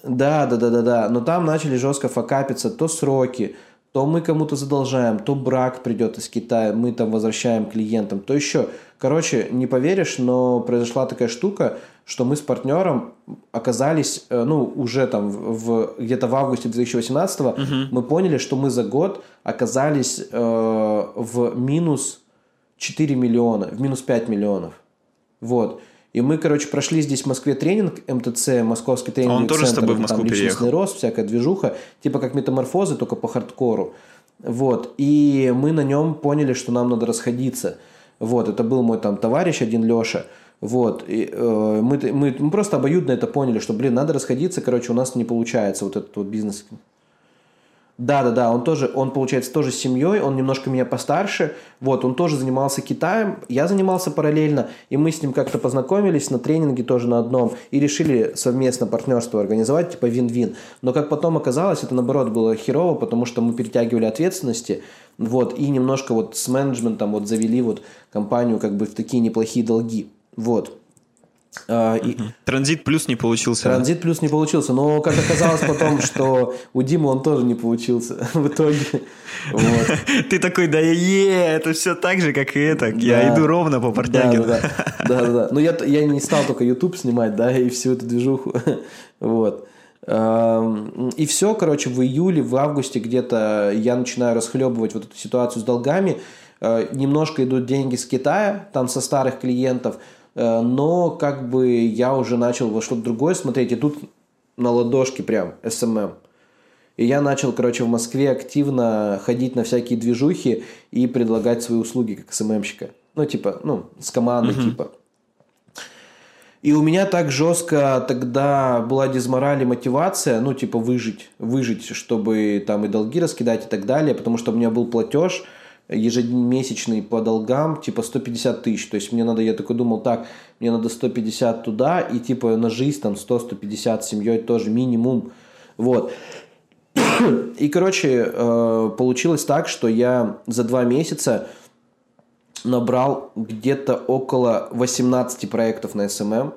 Да, да, да, да, да. Но там начали жестко факапиться то сроки, то мы кому-то задолжаем, то брак придет из Китая, мы там возвращаем клиентам, то еще. Короче, не поверишь, но произошла такая штука, что мы с партнером оказались, э, ну, уже там в, где-то в августе 2018 мы поняли, что мы за год оказались э, в минус 4 миллиона, в минус 5 миллионов. Вот. И мы, короче, прошли здесь в Москве тренинг МТЦ, Московский тренинг. А он тоже с тобой в Москву там личностный переехал? рост, всякая движуха, типа как метаморфозы, только по хардкору. Вот. И мы на нем поняли, что нам надо расходиться. Вот. Это был мой там товарищ один, Леша. Вот. И, э, мы, мы, мы просто обоюдно это поняли, что, блин, надо расходиться, короче, у нас не получается вот этот вот бизнес. Да, да, да, он тоже, он, получается, тоже с семьей, он немножко меня постарше, вот, он тоже занимался Китаем, я занимался параллельно, и мы с ним как-то познакомились на тренинге тоже на одном, и решили совместно партнерство организовать, типа вин-вин. Но как потом оказалось, это наоборот было херово, потому что мы перетягивали ответственности, вот, и немножко вот с менеджментом вот завели вот компанию как бы в такие неплохие долги, вот. А, и- Транзит плюс не получился. да? Транзит плюс не получился, но как оказалось потом, что у Димы он тоже не получился в итоге. Вот. Ты такой, да е, это все так же, как и это. Я Да. иду ровно по Да, Портнягину. да, да, да, да. Ну, я, я не стал только YouTube снимать, да, и всю эту движуху. Вот. И все, короче, в июле, в августе где-то я начинаю расхлебывать вот эту ситуацию с долгами. Э, Немножко идут деньги с Китая, там со старых клиентов, но как бы я уже начал во что-то другое смотреть, и тут на ладошке прям SMM. И я начал, короче, в Москве активно ходить на всякие движухи и предлагать свои услуги как СММщика. Ну, типа, ну, с командой, типа. И у меня так жестко тогда была дизмораль и мотивация, ну, типа, выжить, выжить, чтобы там и долги раскидать и так далее, потому что у меня был платеж ежемесячный по долгам, типа 150 тысяч. То есть мне надо, я такой думал, так, мне надо 150 туда, и типа на жизнь там 100-150 с семьей тоже минимум. Вот. И, короче, э, получилось так, что я за два месяца набрал где-то около 18 проектов на SMM.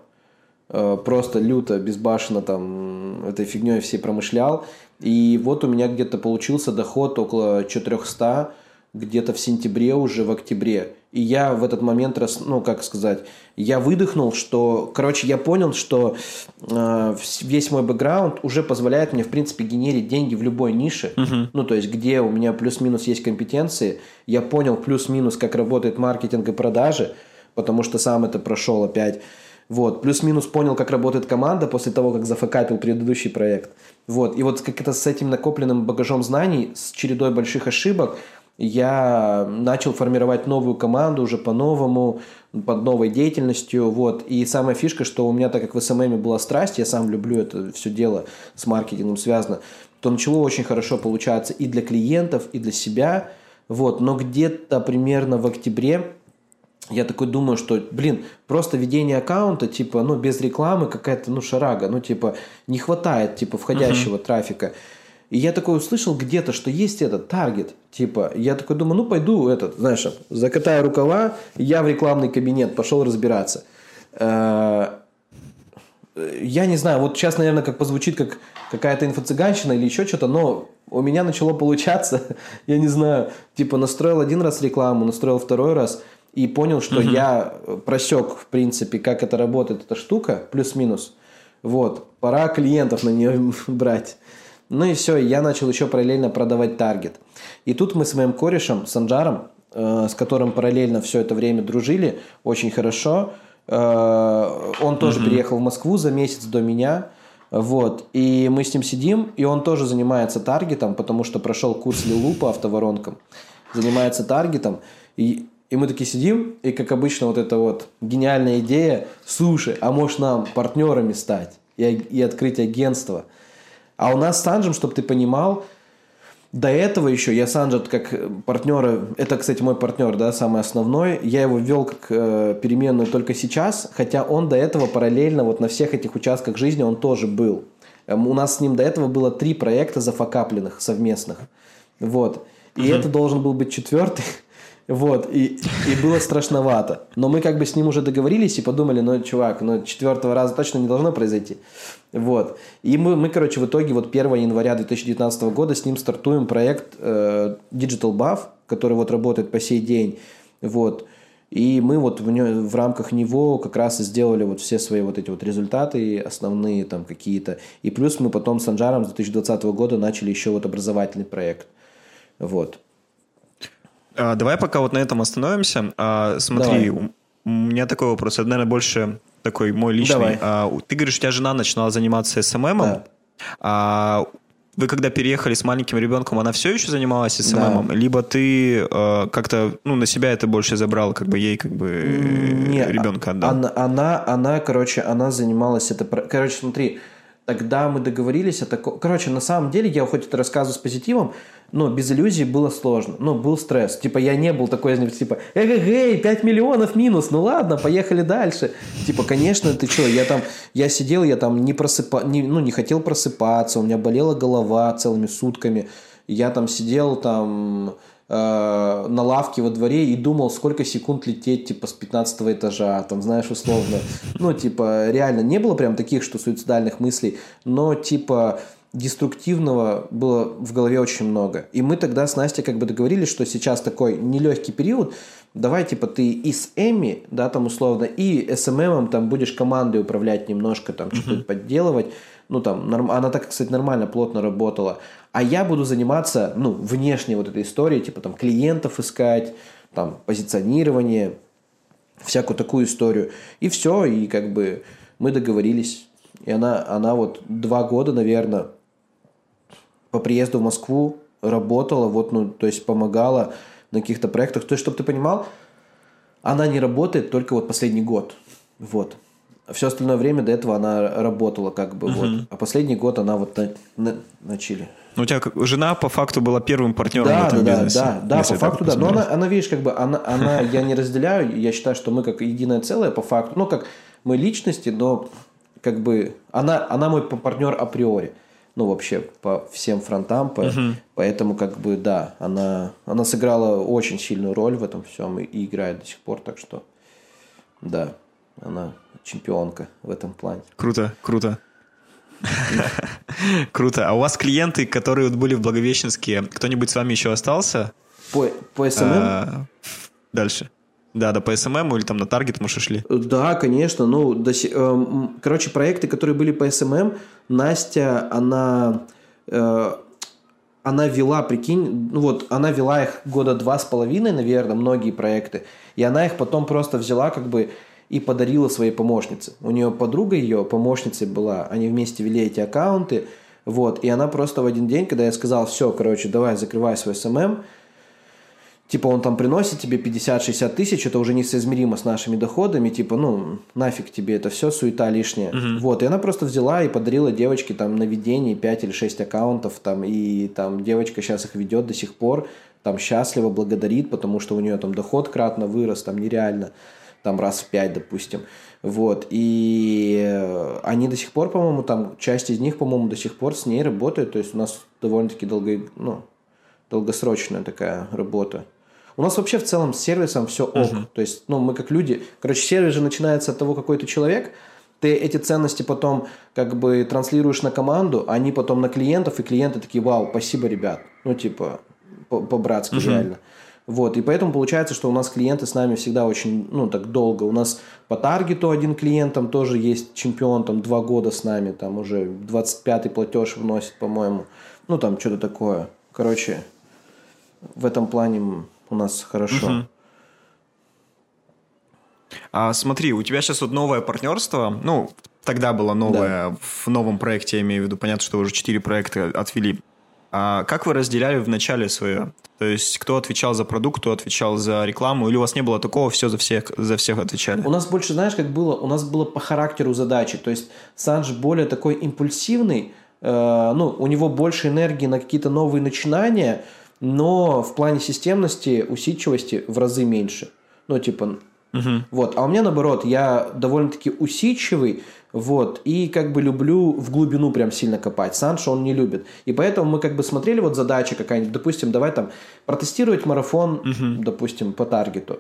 Э, Просто люто, безбашенно там этой фигней все промышлял. И вот у меня где-то получился доход около 400 где-то в сентябре уже, в октябре. И я в этот момент, рас, ну, как сказать, я выдохнул, что, короче, я понял, что э, весь мой бэкграунд уже позволяет мне, в принципе, генерить деньги в любой нише. Ну, то есть, где у меня плюс-минус есть компетенции. Я понял плюс-минус, как работает маркетинг и продажи, потому что сам это прошел опять. Вот, плюс-минус понял, как работает команда после того, как зафакапил предыдущий проект. Вот, и вот как это с этим накопленным багажом знаний, с чередой больших ошибок, я начал формировать новую команду уже по-новому, под новой деятельностью, вот. И самая фишка, что у меня, так как в СММе была страсть, я сам люблю это все дело с маркетингом связано, то начало очень хорошо получаться и для клиентов, и для себя, вот. Но где-то примерно в октябре я такой думаю, что, блин, просто ведение аккаунта, типа, ну, без рекламы какая-то, ну, шарага, ну, типа, не хватает, типа, входящего трафика. И я такой услышал где-то, что есть этот таргет. Типа, я такой думаю, ну пойду этот, знаешь, закатаю рукава, я в рекламный кабинет пошел разбираться. Э, Я не знаю, вот сейчас, наверное, как позвучит, как какая-то инфо-цыганщина или еще что-то, но у меня начало получаться, я не знаю, типа настроил один раз рекламу, настроил второй раз и понял, что я просек, в принципе, как это работает, эта штука, плюс-минус. Вот, пора клиентов на нее брать. Ну и все, я начал еще параллельно продавать таргет. И тут мы с моим корешем, Санджаром, э, с которым параллельно все это время дружили, очень хорошо. Э, он тоже переехал в Москву за месяц до меня. Вот. И мы с ним сидим, и он тоже занимается таргетом, потому что прошел курс Лилу по автоворонкам. Занимается таргетом. И, и мы такие сидим, и как обычно вот эта вот гениальная идея, слушай, а может нам партнерами стать и, и открыть агентство? А у нас с Санджем, чтобы ты понимал, до этого еще я Санджа как партнера, это, кстати, мой партнер, да, самый основной, я его ввел как э, переменную только сейчас, хотя он до этого параллельно вот на всех этих участках жизни он тоже был. Эм, У нас с ним до этого было три проекта зафакапленных совместных. Вот. И это должен был быть четвертый. Вот, и, и было страшновато. Но мы как бы с ним уже договорились и подумали, ну, чувак, ну, четвертого раза точно не должно произойти. Вот. И мы, мы короче, в итоге вот 1 января 2019 года с ним стартуем проект э, Digital Buff, который вот работает по сей день. Вот. И мы вот в, нё- в рамках него как раз и сделали вот все свои вот эти вот результаты основные там какие-то. И плюс мы потом с Анжаром с 2020 года начали еще вот образовательный проект. Вот. А, давай пока вот на этом остановимся. А, смотри, Давай. у у меня такой вопрос, это, наверное, больше такой мой личный. Давай. А, ты говоришь, у тебя жена начинала заниматься СММом. Да. А вы когда переехали с маленьким ребенком, она все еще занималась СММом? Либо ты э, как-то ну, на себя это больше забрал, как бы ей как бы Не, ребенка а- отдал? Она, она, она, короче, она занималась это... Короче, смотри, тогда мы договорились о таком... Короче, на самом деле, я хоть это рассказываю с позитивом, но без иллюзий было сложно. Ну, был стресс. Типа, я не был такой, типа, эй, 5 миллионов минус, ну ладно, поехали дальше. Типа, конечно, ты что, я там, я сидел, я там не просыпа, не, ну, не хотел просыпаться, у меня болела голова целыми сутками. Я там сидел, там, э, на лавке во дворе и думал, сколько секунд лететь, типа, с 15 этажа, там, знаешь, условно. Ну, типа, реально, не было прям таких, что суицидальных мыслей, но, типа, деструктивного было в голове очень много. И мы тогда с Настей как бы договорились, что сейчас такой нелегкий период, давай, типа, ты и с Эми, да, там, условно, и СММом там будешь командой управлять немножко, там, что-то подделывать, ну, там, норм... она так, кстати, нормально, плотно работала. А я буду заниматься, ну, внешней вот этой историей, типа, там, клиентов искать, там, позиционирование, всякую такую историю. И все, и как бы мы договорились. И она, она вот два года, наверное, по приезду в Москву работала, вот, ну, то есть помогала на каких-то проектах. То есть, чтобы ты понимал, она не работает только вот последний год. Вот. Все остальное время до этого она работала как бы вот. А последний год она вот на, на, на чили. Ну, у тебя жена по факту была первым партнером в Да, этом да, да, бизнесе. да, да, если по факту, да. Но она, она, видишь, как бы, она, она, я не разделяю, я считаю, что мы как единое целое по факту, ну, как мы личности, но как бы она, она мой партнер априори. Ну, вообще, по всем фронтам, по- поэтому, как бы, да, она, она сыграла очень сильную роль в этом всем и, и играет до сих пор, так что, да, она чемпионка в этом плане. Круто, круто. Круто. А у вас клиенты, которые были в Благовещенске, кто-нибудь с вами еще остался? По, по SMM? А, Дальше. Да, да, по SMM или там на таргет, может, ушли. Да, конечно. Ну, до эм, короче, проекты, которые были по SMM, Настя, она, э, она вела, прикинь, ну вот, она вела их года два с половиной, наверное, многие проекты, и она их потом просто взяла, как бы, и подарила своей помощнице. У нее подруга ее помощницей была, они вместе вели эти аккаунты, вот, и она просто в один день, когда я сказал, все, короче, давай, закрывай свой SMM, типа он там приносит тебе 50-60 тысяч, это уже несоизмеримо с нашими доходами, типа, ну, нафиг тебе это все, суета лишняя. Вот, и она просто взяла и подарила девочке там на ведении 5 или 6 аккаунтов, там, и там девочка сейчас их ведет до сих пор, там счастливо благодарит, потому что у нее там доход кратно вырос, там нереально. Там раз в пять, допустим. Вот, и э, они до сих пор, по-моему, там, часть из них, по-моему, до сих пор с ней работают, то есть у нас довольно-таки долго, ну, долгосрочная такая работа. У нас вообще в целом с сервисом все ок. Uh-huh. То есть, ну, мы как люди... Короче, сервис же начинается от того, какой ты человек. Ты эти ценности потом как бы транслируешь на команду, а они потом на клиентов, и клиенты такие, вау, спасибо, ребят. Ну, типа, по-братски uh-huh. реально. Вот, и поэтому получается, что у нас клиенты с нами всегда очень, ну, так долго. У нас по таргету один клиент там тоже есть чемпион, там, два года с нами, там уже 25-й платеж вносит, по-моему. Ну, там, что-то такое. Короче, в этом плане у нас хорошо. Угу. А, смотри, у тебя сейчас вот новое партнерство, ну, тогда было новое, да. в новом проекте, я имею в виду, понятно, что уже четыре проекта отвели. А как вы разделяли в начале свое? То есть кто отвечал за продукт, кто отвечал за рекламу, или у вас не было такого, все за всех, за всех отвечали? У нас больше, знаешь, как было? У нас было по характеру задачи. То есть Санж более такой импульсивный, э, ну, у него больше энергии на какие-то новые начинания – но в плане системности, усидчивости в разы меньше. Ну, типа, угу. вот. А у меня наоборот, я довольно-таки усидчивый, вот, и как бы люблю в глубину прям сильно копать. Саншо он не любит. И поэтому мы как бы смотрели вот задача какая-нибудь, допустим, давай там протестировать марафон, угу. допустим, по таргету.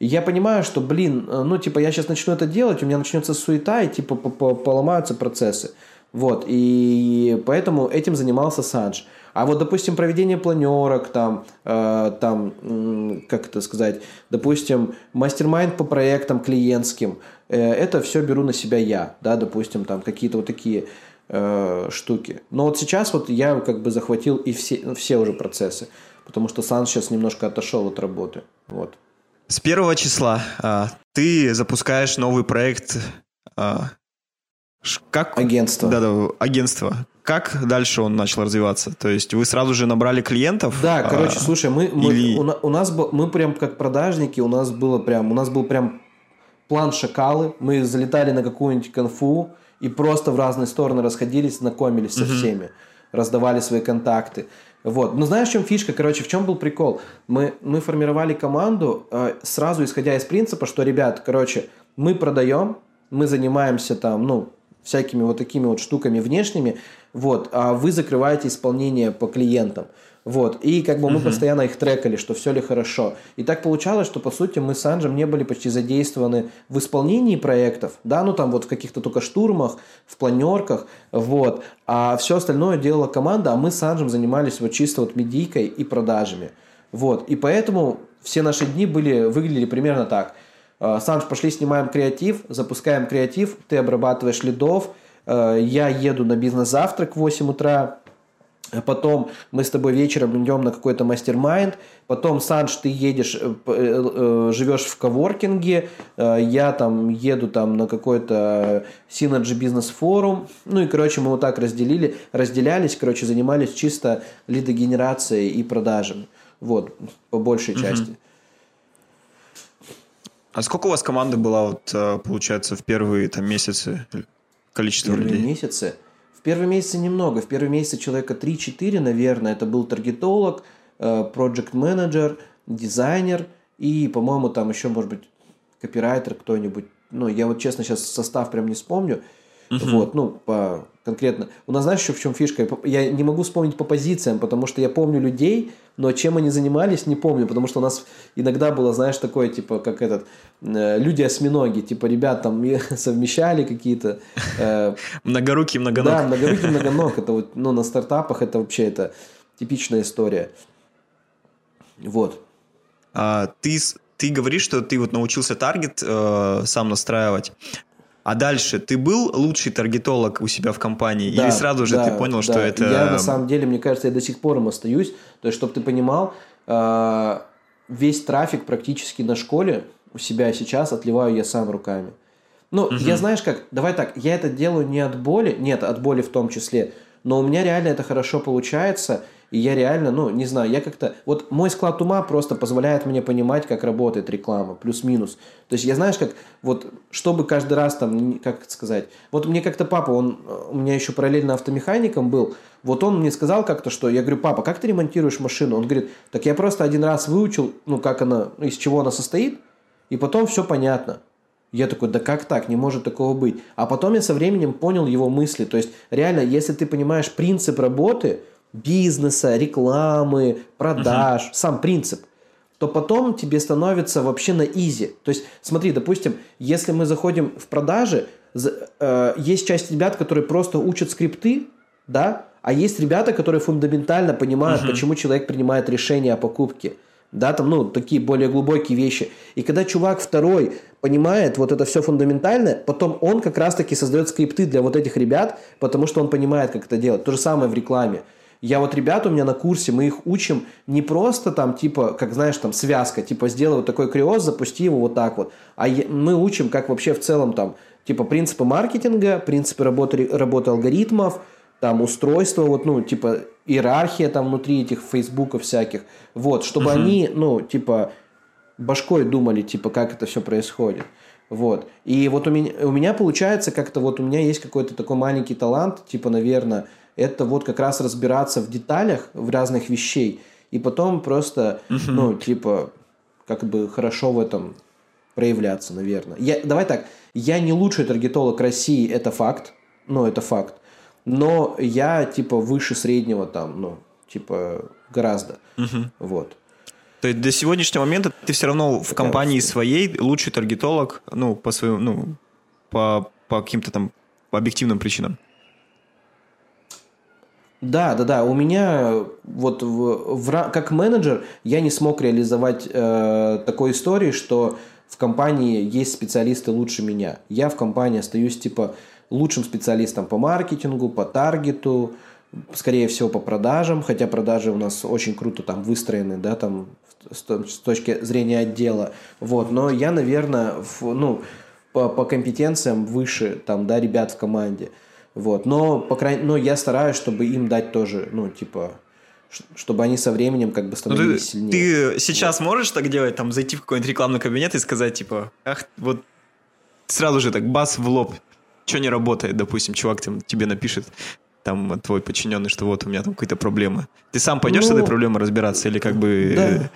И я понимаю, что, блин, ну, типа, я сейчас начну это делать, у меня начнется суета, и, типа, поломаются процессы. Вот, и поэтому этим занимался Санж. А вот, допустим, проведение планерок, там, э, там как это сказать, допустим, мастер-майнд по проектам клиентским, э, это все беру на себя я, да, допустим, там какие-то вот такие э, штуки. Но вот сейчас вот я как бы захватил и все, все уже процессы, потому что Сан сейчас немножко отошел от работы, вот. С первого числа а, ты запускаешь новый проект а, как... Агентство. Да, да, агентство. Как дальше он начал развиваться? То есть вы сразу же набрали клиентов? Да, а, короче, слушай, мы, мы или... у, у нас был, мы прям как продажники, у нас было прям, у нас был прям план шакалы. Мы залетали на какую-нибудь конфу и просто в разные стороны расходились, знакомились со всеми, раздавали свои контакты. Вот. Но знаешь, в чем фишка? Короче, в чем был прикол? Мы, мы формировали команду э, сразу исходя из принципа, что, ребят, короче, мы продаем, мы занимаемся там, ну, всякими вот такими вот штуками внешними, вот, а вы закрываете исполнение по клиентам. Вот. И как бы мы uh-huh. постоянно их трекали, что все ли хорошо. И так получалось, что по сути мы с Анджем не были почти задействованы в исполнении проектов, да, ну там вот в каких-то только штурмах, в планерках, вот. А все остальное делала команда, а мы с Анджем занимались вот чисто вот медийкой и продажами. Вот. И поэтому все наши дни были, выглядели примерно так. «А, Санж, пошли снимаем креатив, запускаем креатив, ты обрабатываешь лидов, я еду на бизнес-завтрак в 8 утра, Потом мы с тобой вечером идем на какой-то мастер-майнд. Потом, Санж, ты едешь, э, э, живешь в коворкинге. Я там еду там на какой-то Synergy бизнес-форум. Ну и, короче, мы вот так разделили, разделялись, короче, занимались чисто лидогенерацией и продажами. Вот, по большей угу. части. А сколько у вас команды была, вот, получается, в первые там месяцы? Количество первые людей? месяцы. В первые месяцы немного. В первые месяцы человека 3-4, наверное. Это был таргетолог, проект менеджер дизайнер и, по-моему, там еще, может быть, копирайтер кто-нибудь. Ну, я вот, честно, сейчас состав прям не вспомню. Uh-huh. Вот, ну, по конкретно. У нас, знаешь, еще в чем фишка? Я не могу вспомнить по позициям, потому что я помню людей, но чем они занимались, не помню, потому что у нас иногда было, знаешь, такое, типа, как этот, э, люди-осьминоги, типа, ребят там совмещали какие-то... Э, многорукий многоног. Да, многорукий многоног, это вот, ну, на стартапах это вообще, это типичная история. Вот. А, ты, ты говоришь, что ты вот научился таргет э, сам настраивать. А дальше ты был лучший таргетолог у себя в компании? Да, или сразу же да, ты понял, да. что это... Я на самом деле, мне кажется, я до сих пор им остаюсь. То есть, чтобы ты понимал, э, весь трафик практически на школе у себя сейчас отливаю я сам руками. Ну, угу. я знаешь как, давай так, я это делаю не от боли, нет, от боли в том числе, но у меня реально это хорошо получается – и я реально, ну, не знаю, я как-то... Вот мой склад ума просто позволяет мне понимать, как работает реклама, плюс-минус. То есть я, знаешь, как... Вот, чтобы каждый раз там, как сказать... Вот мне как-то папа, он у меня еще параллельно автомехаником был, вот он мне сказал как-то, что... Я говорю, папа, как ты ремонтируешь машину? Он говорит, так я просто один раз выучил, ну, как она, из чего она состоит, И потом все понятно. Я такой, да как так, не может такого быть. А потом я со временем понял его мысли. То есть, реально, если ты понимаешь принцип работы, бизнеса, рекламы, продаж, uh-huh. сам принцип, то потом тебе становится вообще на изи. То есть, смотри, допустим, если мы заходим в продажи, э, есть часть ребят, которые просто учат скрипты, да, а есть ребята, которые фундаментально понимают, uh-huh. почему человек принимает решение о покупке. Да, там, ну, такие более глубокие вещи. И когда чувак второй понимает вот это все фундаментальное, потом он как раз-таки создает скрипты для вот этих ребят, потому что он понимает, как это делать. То же самое в рекламе. Я вот ребят у меня на курсе, мы их учим не просто там, типа, как знаешь, там, связка, типа, сделай вот такой криоз, запусти его вот так вот. А мы учим, как вообще в целом там, типа, принципы маркетинга, принципы работы, работы алгоритмов, там, устройство, вот, ну, типа, иерархия там внутри этих фейсбуков всяких. Вот, чтобы uh-huh. они, ну, типа, башкой думали, типа, как это все происходит. Вот. И вот у меня, у меня получается как-то вот у меня есть какой-то такой маленький талант, типа, наверное, это вот как раз разбираться в деталях, в разных вещей, и потом просто, uh-huh. ну, типа, как бы хорошо в этом проявляться, наверное. Я, давай так, я не лучший таргетолог России, это факт, ну, это факт, но я, типа, выше среднего там, ну, типа, гораздо, uh-huh. вот. То есть до сегодняшнего момента ты все равно в компании своей лучший таргетолог, ну, по своему, ну, по, по каким-то там объективным причинам. Да, да, да. У меня вот в, в, как менеджер я не смог реализовать э, такой истории, что в компании есть специалисты лучше меня. Я в компании остаюсь типа лучшим специалистом по маркетингу, по таргету, скорее всего по продажам, хотя продажи у нас очень круто там выстроены, да, там с, с точки зрения отдела. Вот, но я, наверное, в, ну по, по компетенциям выше там, да, ребят в команде. Вот. Но, по крайней но я стараюсь, чтобы им дать тоже, ну, типа, чтобы они со временем как бы становились ну, ты, сильнее. Ты сейчас вот. можешь так делать, там, зайти в какой-нибудь рекламный кабинет и сказать, типа, ах, вот сразу же так бас в лоб, что не работает, допустим, чувак там, тебе напишет, там, твой подчиненный, что вот у меня там какие-то проблемы. Ты сам пойдешь ну, с этой проблемой разбираться или как бы да. э,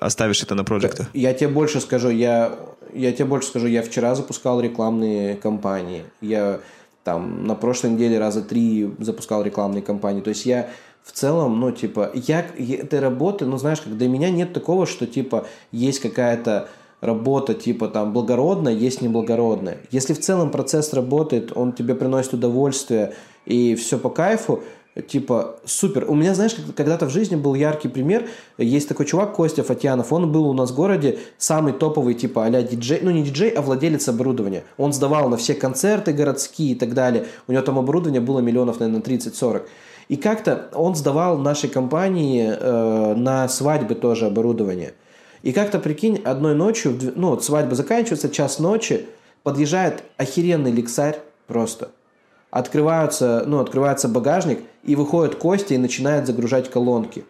оставишь это на проектах? Я тебе больше скажу, я, я тебе больше скажу, я вчера запускал рекламные кампании. Я там на прошлой неделе раза три запускал рекламные кампании. То есть я в целом, ну, типа, я, этой работы, ну, знаешь, как для меня нет такого, что, типа, есть какая-то работа, типа, там, благородная, есть неблагородная. Если в целом процесс работает, он тебе приносит удовольствие и все по кайфу, типа, супер. У меня, знаешь, когда-то в жизни был яркий пример. Есть такой чувак, Костя Фатьянов, он был у нас в городе самый топовый, типа, а диджей, ну не диджей, а владелец оборудования. Он сдавал на все концерты городские и так далее. У него там оборудование было миллионов, наверное, 30-40. И как-то он сдавал нашей компании э, на свадьбы тоже оборудование. И как-то, прикинь, одной ночью, ну, вот свадьба заканчивается, час ночи, подъезжает охеренный лексарь просто – открываются, ну, открывается багажник, и выходит Костя и начинает загружать колонки.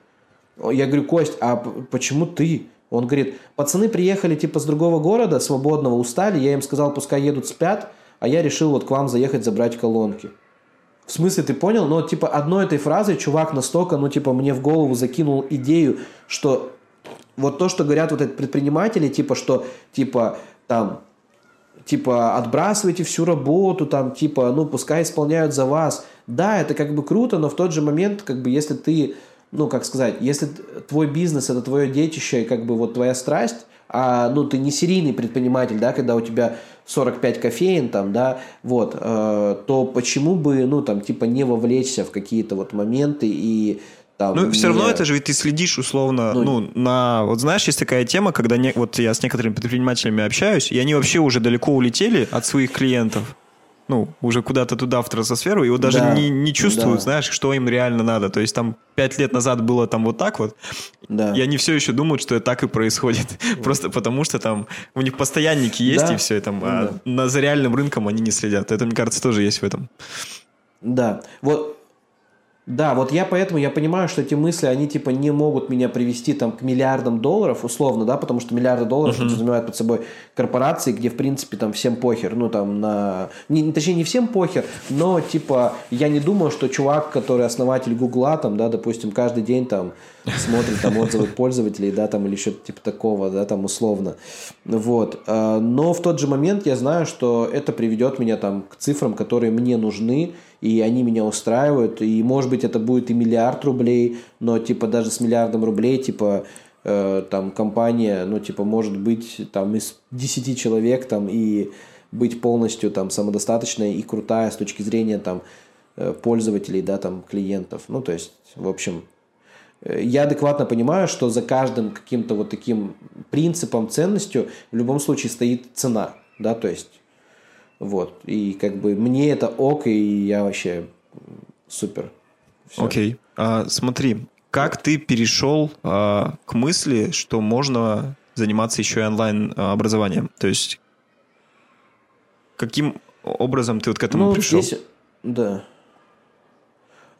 Я говорю, Кость, а почему ты? Он говорит, пацаны приехали типа с другого города, свободного, устали, я им сказал, пускай едут спят, а я решил вот к вам заехать забрать колонки. В смысле, ты понял? Но типа одной этой фразой чувак настолько, ну типа мне в голову закинул идею, что вот то, что говорят вот эти предприниматели, типа что типа там типа, отбрасывайте всю работу, там, типа, ну, пускай исполняют за вас. Да, это как бы круто, но в тот же момент, как бы, если ты, ну, как сказать, если твой бизнес – это твое детище, как бы, вот твоя страсть, а, ну, ты не серийный предприниматель, да, когда у тебя 45 кофеин, там, да, вот, э, то почему бы, ну, там, типа, не вовлечься в какие-то вот моменты и там ну, не... все равно это же ведь ты следишь условно, ну, ну, на... Вот знаешь, есть такая тема, когда не... вот я с некоторыми предпринимателями общаюсь, и они вообще уже далеко улетели от своих клиентов. Ну, уже куда-то туда, в транссферу, и вот даже да, не, не чувствуют, да. знаешь, что им реально надо. То есть там пять лет назад было там вот так вот, да. и они все еще думают, что это так и происходит. Просто потому что там у них постоянники есть, да. и все, там, а да. на, за реальным рынком они не следят. Это, мне кажется, тоже есть в этом. Да. Вот Да, вот я поэтому я понимаю, что эти мысли, они типа не могут меня привести там к миллиардам долларов, условно, да, потому что миллиарды долларов uh-huh. подразумевают под собой корпорации, где в принципе там всем похер, ну там на, не, точнее не всем похер, но типа я не думаю, что чувак, который основатель Гугла, там, да, допустим, каждый день там смотрит там отзывы пользователей, да, там или что-то типа такого, да, там условно, вот. А, но в тот же момент я знаю, что это приведет меня там к цифрам, которые мне нужны и они меня устраивают, и может быть это будет и миллиард рублей, но типа даже с миллиардом рублей, типа э, там компания, ну типа может быть там из 10 человек там и быть полностью там самодостаточной и крутая с точки зрения там э, пользователей, да, там клиентов. Ну то есть, в общем, э, я адекватно понимаю, что за каждым каким-то вот таким принципом, ценностью в любом случае стоит цена, да, то есть вот. И как бы мне это ок, и я вообще супер. Все. Окей. А, смотри, как ты перешел а, к мысли, что можно заниматься еще и онлайн-образованием? То есть, каким образом ты вот к этому ну, пришел? Здесь, да.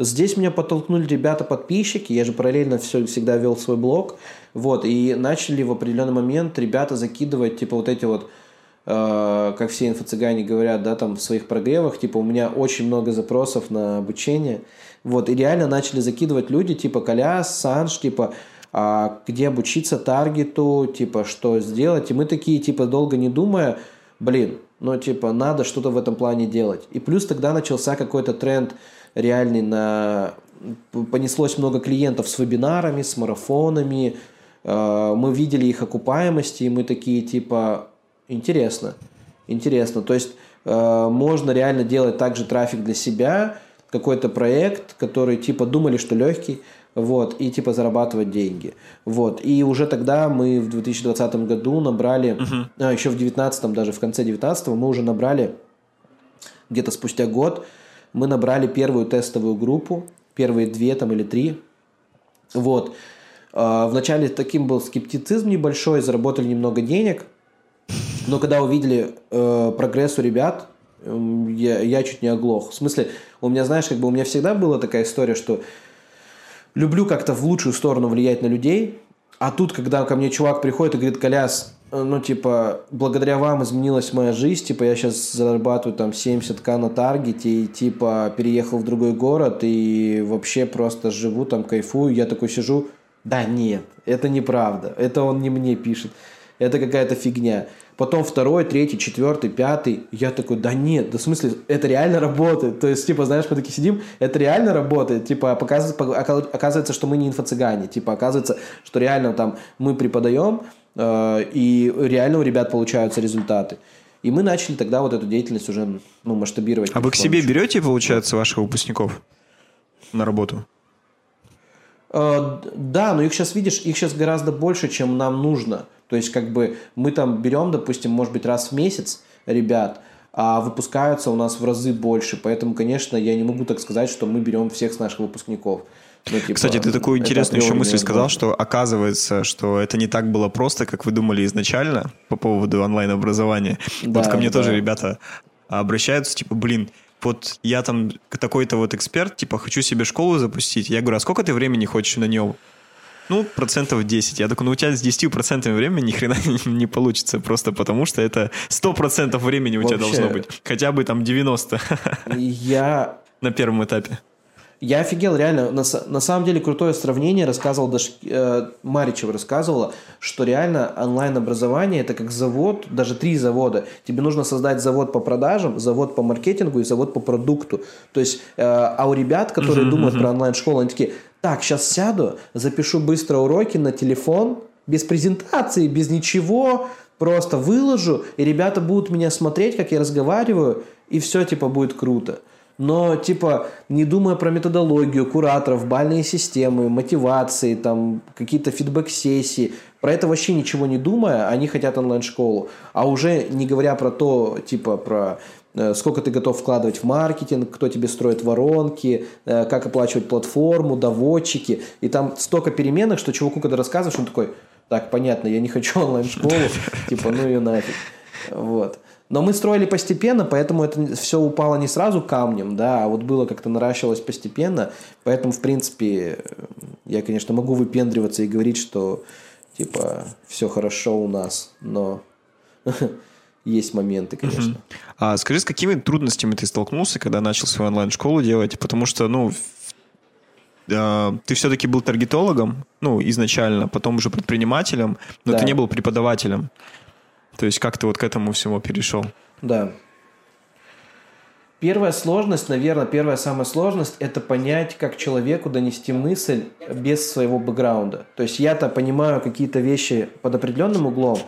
Здесь меня подтолкнули ребята-подписчики, я же параллельно все, всегда вел свой блог, вот, и начали в определенный момент ребята закидывать, типа, вот эти вот как все инфо-цыгане говорят, да, там в своих прогревах, типа, у меня очень много запросов на обучение, вот, и реально начали закидывать люди, типа, Коляс, Санж, типа, а где обучиться таргету, типа, что сделать, и мы такие, типа, долго не думая, блин, ну, типа, надо что-то в этом плане делать. И плюс тогда начался какой-то тренд реальный на... Понеслось много клиентов с вебинарами, с марафонами, э, мы видели их окупаемости, и мы такие, типа, Интересно. Интересно. То есть э, можно реально делать также трафик для себя, какой-то проект, который типа думали, что легкий, вот, и типа зарабатывать деньги. Вот. И уже тогда мы в 2020 году набрали, uh-huh. а, еще в 2019, даже в конце 2019 мы уже набрали, где-то спустя год, мы набрали первую тестовую группу, первые две там или три. Вот. А, вначале таким был скептицизм небольшой, заработали немного денег – но когда увидели э, прогресс у ребят, э, я, я чуть не оглох. В смысле, у меня, знаешь, как бы у меня всегда была такая история, что люблю как-то в лучшую сторону влиять на людей, а тут, когда ко мне чувак приходит и говорит, Коляс, э, ну, типа, благодаря вам изменилась моя жизнь, типа, я сейчас зарабатываю там 70к на таргете, и, типа, переехал в другой город, и вообще просто живу там, кайфую, я такой сижу, да нет, это неправда, это он не мне пишет, это какая-то фигня. Потом второй, третий, четвертый, пятый. Я такой, да нет, да в смысле, это реально работает. То есть, типа, знаешь, мы такие сидим, это реально работает. Типа, оказывается, оказывается что мы не инфо-цыгане. Типа, оказывается, что реально там мы преподаем, э, и реально у ребят получаются результаты. И мы начали тогда вот эту деятельность уже ну, масштабировать. А вы к себе берете, получается, ваших выпускников на работу? Э, да, но их сейчас, видишь, их сейчас гораздо больше, чем нам нужно. То есть, как бы мы там берем, допустим, может быть, раз в месяц ребят, а выпускаются у нас в разы больше. Поэтому, конечно, я не могу так сказать, что мы берем всех с наших выпускников. Ну, типа, Кстати, ты такую интересную еще мысль сказал, что оказывается, что это не так было просто, как вы думали изначально по поводу онлайн-образования. Да, вот ко мне да. тоже ребята обращаются, типа, блин, вот я там такой-то вот эксперт, типа, хочу себе школу запустить. Я говорю, а сколько ты времени хочешь на нее ну, процентов 10. Я такой, ну у тебя с 10 процентами времени ни хрена не, получится, просто потому что это 100 процентов времени у Вообще, тебя должно быть. Хотя бы там 90. Я... На первом этапе. Я офигел, реально. На, на самом деле крутое сравнение рассказывал даже э, Маричева рассказывала, что реально онлайн-образование это как завод, даже три завода. Тебе нужно создать завод по продажам, завод по маркетингу и завод по продукту. То есть, э, а у ребят, которые uh-huh, думают uh-huh. про онлайн-школу, они такие, так, сейчас сяду, запишу быстро уроки на телефон, без презентации, без ничего, просто выложу, и ребята будут меня смотреть, как я разговариваю, и все, типа, будет круто. Но, типа, не думая про методологию, кураторов, бальные системы, мотивации, там, какие-то фидбэк-сессии, про это вообще ничего не думая, они хотят онлайн-школу. А уже не говоря про то, типа, про сколько ты готов вкладывать в маркетинг, кто тебе строит воронки, э, как оплачивать платформу, доводчики. И там столько переменных, что чуваку, когда рассказываешь, он такой, так, понятно, я не хочу онлайн-школу, типа, ну ее нафиг. Вот. Но мы строили постепенно, поэтому это все упало не сразу камнем, да, а вот было как-то наращивалось постепенно. Поэтому, в принципе, я, конечно, могу выпендриваться и говорить, что типа все хорошо у нас, но есть моменты, конечно. А скажи, с какими трудностями ты столкнулся, когда начал свою онлайн-школу делать? Потому что, ну, э, ты все-таки был таргетологом, ну, изначально, потом уже предпринимателем, но Да. ты не был преподавателем. То есть как ты вот к этому всему перешел? Да. Первая сложность, наверное, первая самая сложность – это понять, как человеку донести мысль без своего бэкграунда. То есть я-то понимаю какие-то вещи под определенным углом,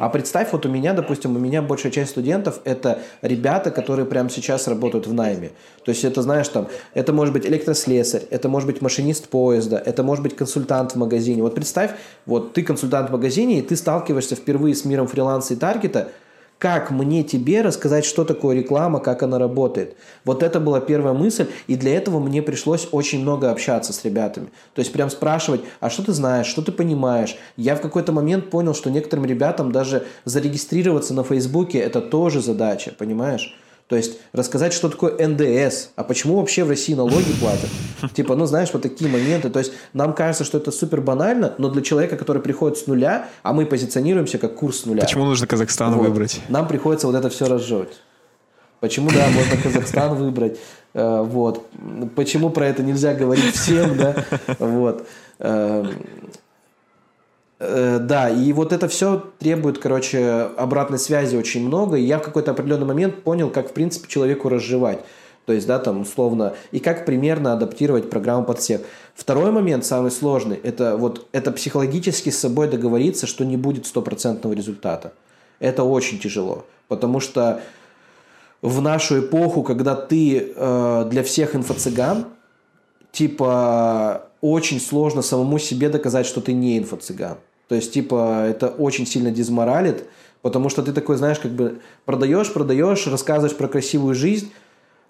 а представь, вот у меня, допустим, у меня большая часть студентов – это ребята, которые прямо сейчас работают в найме. То есть это, знаешь, там, это может быть электрослесарь, это может быть машинист поезда, это может быть консультант в магазине. Вот представь, вот ты консультант в магазине, и ты сталкиваешься впервые с миром фриланса и таргета – как мне тебе рассказать, что такое реклама, как она работает? Вот это была первая мысль, и для этого мне пришлось очень много общаться с ребятами. То есть прям спрашивать, а что ты знаешь, что ты понимаешь? Я в какой-то момент понял, что некоторым ребятам даже зарегистрироваться на Фейсбуке – это тоже задача, понимаешь? То есть рассказать, что такое НДС, а почему вообще в России налоги платят. Типа, ну знаешь, вот такие моменты. То есть нам кажется, что это супер банально, но для человека, который приходит с нуля, а мы позиционируемся как курс с нуля. Почему нужно Казахстан Вот. выбрать? Нам приходится вот это все разжевать. Почему, да, можно Казахстан выбрать. Э, Вот. Почему про это нельзя говорить всем, да? Вот. Э, Да, и вот это все требует, короче, обратной связи очень много. И я в какой-то определенный момент понял, как, в принципе, человеку разжевать. То есть, да, там, условно, и как примерно адаптировать программу под всех. Второй момент, самый сложный, это вот это психологически с собой договориться, что не будет стопроцентного результата. Это очень тяжело, потому что в нашу эпоху, когда ты э, для всех инфо-цыган, типа, очень сложно самому себе доказать, что ты не инфо-цыган. То есть, типа, это очень сильно дезморалит, потому что ты такой, знаешь, как бы продаешь, продаешь, рассказываешь про красивую жизнь,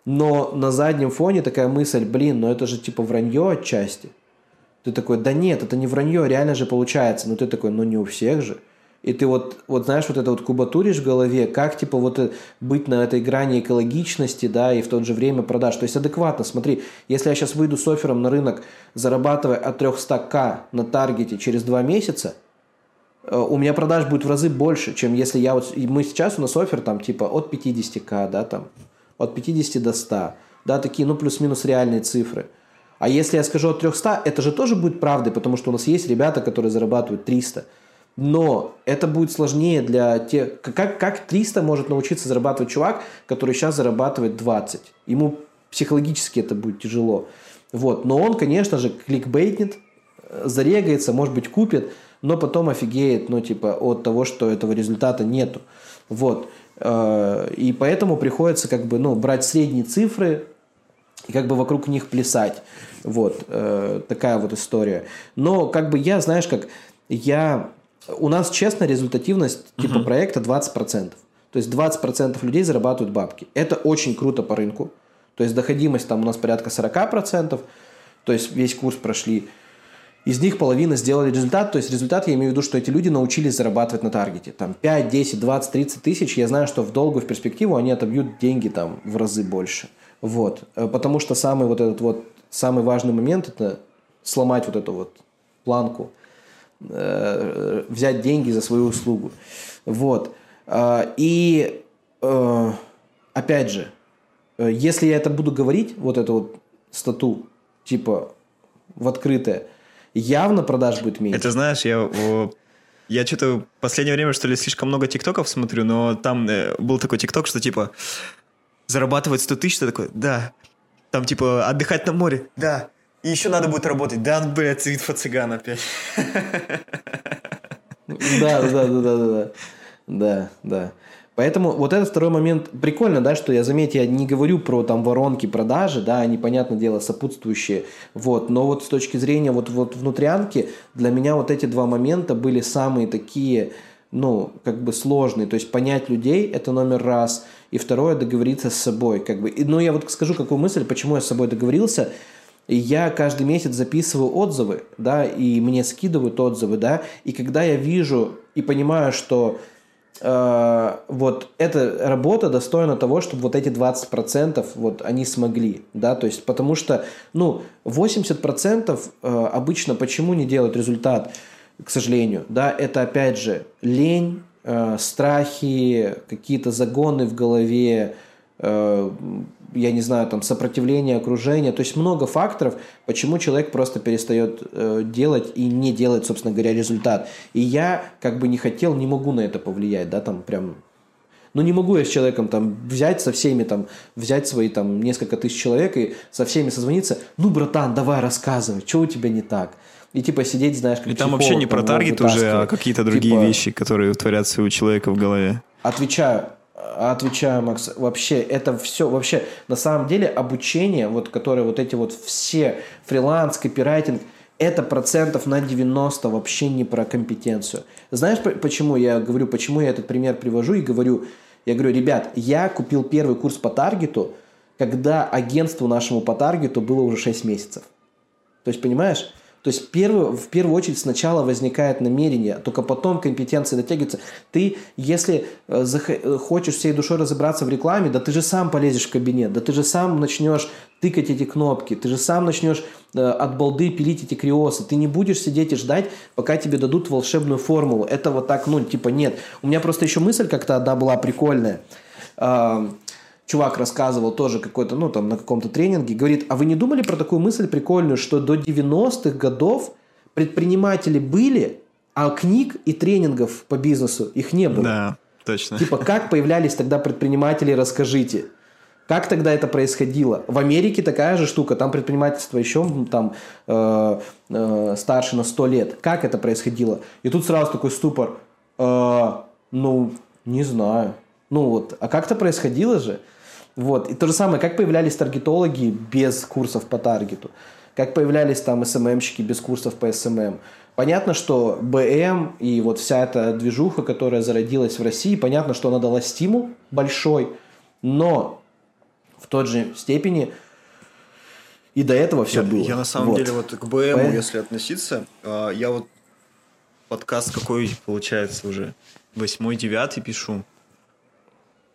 но на заднем фоне такая мысль, блин, ну это же типа вранье отчасти. Ты такой, да нет, это не вранье, реально же получается. Но ты такой, ну не у всех же. И ты вот, вот знаешь, вот это вот кубатуришь в голове, как типа вот э, быть на этой грани экологичности, да, и в то же время продаж. То есть адекватно, смотри, если я сейчас выйду с оффером на рынок, зарабатывая от 300к на таргете через два месяца, у меня продаж будет в разы больше, чем если я вот... и Мы сейчас, у нас офер там типа от 50к, да, там, от 50 до 100, да, такие, ну, плюс-минус реальные цифры. А если я скажу от 300, это же тоже будет правдой, потому что у нас есть ребята, которые зарабатывают 300. Но это будет сложнее для тех... Как, как 300 может научиться зарабатывать чувак, который сейчас зарабатывает 20? Ему психологически это будет тяжело. Вот. Но он, конечно же, кликбейтнет, э, зарегается, может быть, купит, но потом офигеет, ну, типа, от того, что этого результата нету. Вот. Э, И поэтому приходится, как бы, ну, брать средние цифры и как бы вокруг них плясать. Вот. Э, Такая вот история. Но, как бы, я, знаешь, как, я... У нас, честно, результативность типа проекта 20%. То есть 20% людей зарабатывают бабки. Это очень круто по рынку. То есть доходимость там у нас порядка 40%. То есть весь курс прошли. Из них половина сделали результат. То есть результат я имею в виду, что эти люди научились зарабатывать на таргете. Там 5, 10, 20, 30 тысяч. Я знаю, что в долгую, в перспективу они отобьют деньги там в разы больше. Вот. Э, Потому что самый вот этот вот, самый важный момент – это сломать вот эту вот планку э, взять деньги за свою услугу. Вот. А, И э, опять же, э, если я это буду говорить, вот эту вот стату, типа в открытое, явно продаж будет меньше. Это знаешь, я... Я что-то в последнее время, что ли, слишком много тиктоков смотрю, но там э, был такой тикток, что типа зарабатывать 100 тысяч, ты такой, да. Там типа отдыхать на море, да. И еще надо будет работать. Да, блядь, инфо-цыган опять. Да, да, да, да, да, да. Да, да. Поэтому вот этот второй момент прикольно, да, что я, заметьте, я не говорю про там воронки продажи, да, они, понятное дело, сопутствующие, вот, но вот с точки зрения вот, вот внутрянки, для меня вот эти два момента были самые такие, ну, как бы сложные, то есть понять людей, это номер раз, и второе, договориться с собой, как бы, И, ну, я вот скажу какую мысль, почему я с собой договорился, я каждый месяц записываю отзывы, да, и мне скидывают отзывы, да, и когда я вижу и понимаю, что вот эта работа достойна того, чтобы вот эти 20% вот они смогли, да, то есть потому что, ну, 80% э, обычно почему не делают результат, к сожалению, да, это опять же лень, э, страхи, какие-то загоны в голове, э, я не знаю, там, сопротивление окружения, то есть много факторов, почему человек просто перестает э, делать и не делает, собственно говоря, результат. И я как бы не хотел, не могу на это повлиять, да, там прям ну, не могу я с человеком там взять со всеми там, взять свои там несколько тысяч человек и со всеми созвониться. Ну, братан, давай рассказывай, что у тебя не так? И типа сидеть, знаешь, как И там вообще не про таргет уже, а какие-то другие Типа, вещи, которые творятся у человека в голове. Отвечаю, отвечаю, Макс, вообще это все, вообще на самом деле обучение, вот которое вот эти вот все фриланс, копирайтинг, это процентов на 90 вообще не про компетенцию. Знаешь, по- почему я говорю, почему я этот пример привожу и говорю, я говорю, ребят, я купил первый курс по таргету, когда агентству нашему по таргету было уже 6 месяцев. То есть, понимаешь? То есть, первый, в первую очередь сначала возникает намерение, только потом компетенции дотягиваются. Ты, если э, э, хочешь всей душой разобраться в рекламе, да ты же сам полезешь в кабинет, да ты же сам начнешь тыкать эти кнопки, ты же сам начнешь э, от балды пилить эти криосы. Ты не будешь сидеть и ждать, пока тебе дадут волшебную формулу. Это вот так, ну, типа, нет. У меня просто еще мысль как-то одна была прикольная. Чувак рассказывал тоже какой-то, ну, там, на каком-то тренинге, говорит, а вы не думали про такую мысль прикольную, что до 90-х годов предприниматели были, а книг и тренингов по бизнесу их не было? Да, точно. Типа, как появлялись тогда предприниматели, расскажите. Как тогда это происходило? В Америке такая же штука, там предпринимательство еще там э, э, старше на 100 лет. Как это происходило? И тут сразу такой ступор. Э, ну, не знаю. Ну вот, а как это происходило же? Вот. И то же самое, как появлялись таргетологи без курсов по таргету? Как появлялись там SMM щики без курсов по SMM? Понятно, что БМ и вот вся эта движуха, которая зародилась в России, понятно, что она дала стимул большой, но в той же степени и до этого все я, было. я на самом Вот. деле вот к БМу, П- если относиться, а, я вот подкаст какой получается уже восьмой, девятый пишу.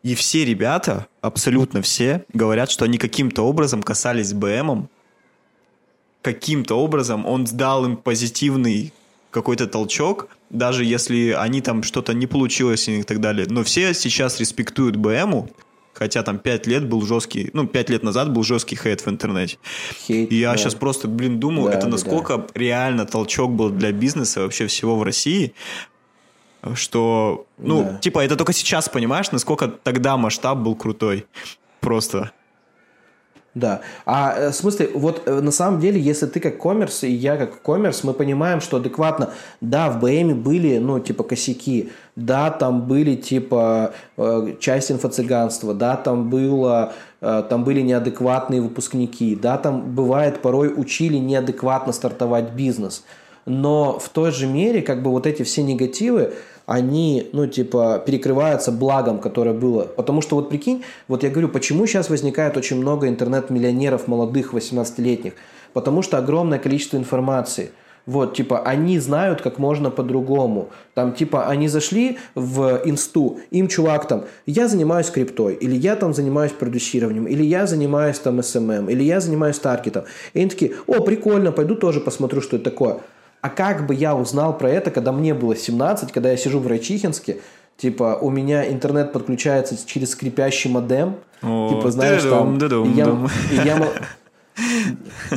И все ребята, абсолютно все, говорят, что они каким-то образом касались БМом, каким-то образом он дал им позитивный какой-то толчок, даже если они там что-то не получилось и так далее. Но все сейчас респектуют БМу, хотя там 5 лет был жесткий, ну, 5 лет назад был жесткий хейт в интернете. Хейт, И я да. сейчас просто, блин, думаю, Да, это да, насколько реально толчок был для бизнеса вообще всего в России, что, ну, Да. типа, это только сейчас понимаешь, насколько тогда масштаб был крутой. Просто. Да. А э, в смысле, вот э, на самом деле, если ты как коммерс и я как коммерс, мы понимаем, что адекватно, да, в БМе были, ну, типа, косяки, да, там были, типа, э, часть инфо-цыганства, да, там было, там были неадекватные выпускники, да, там бывает порой учили неадекватно стартовать бизнес. Но в той же мере, как бы вот эти все негативы, они, ну, типа, перекрываются благом, которое было. Потому что, вот прикинь, вот я говорю, почему сейчас возникает очень много интернет-миллионеров молодых, 18-летних? Потому что огромное количество информации. Вот, типа, они знают, как можно по-другому. Там, типа, они зашли в инсту, им чувак там, я занимаюсь криптой, или я там занимаюсь продюсированием, или я занимаюсь там SMM, или я занимаюсь таргетом. И они такие, о, прикольно, пойду тоже посмотрю, что это такое. А как бы я узнал про это, когда мне было 17, когда я сижу в Райчихинске, типа у меня интернет подключается через скрипящий модем, О, типа знаешь там, и я, и я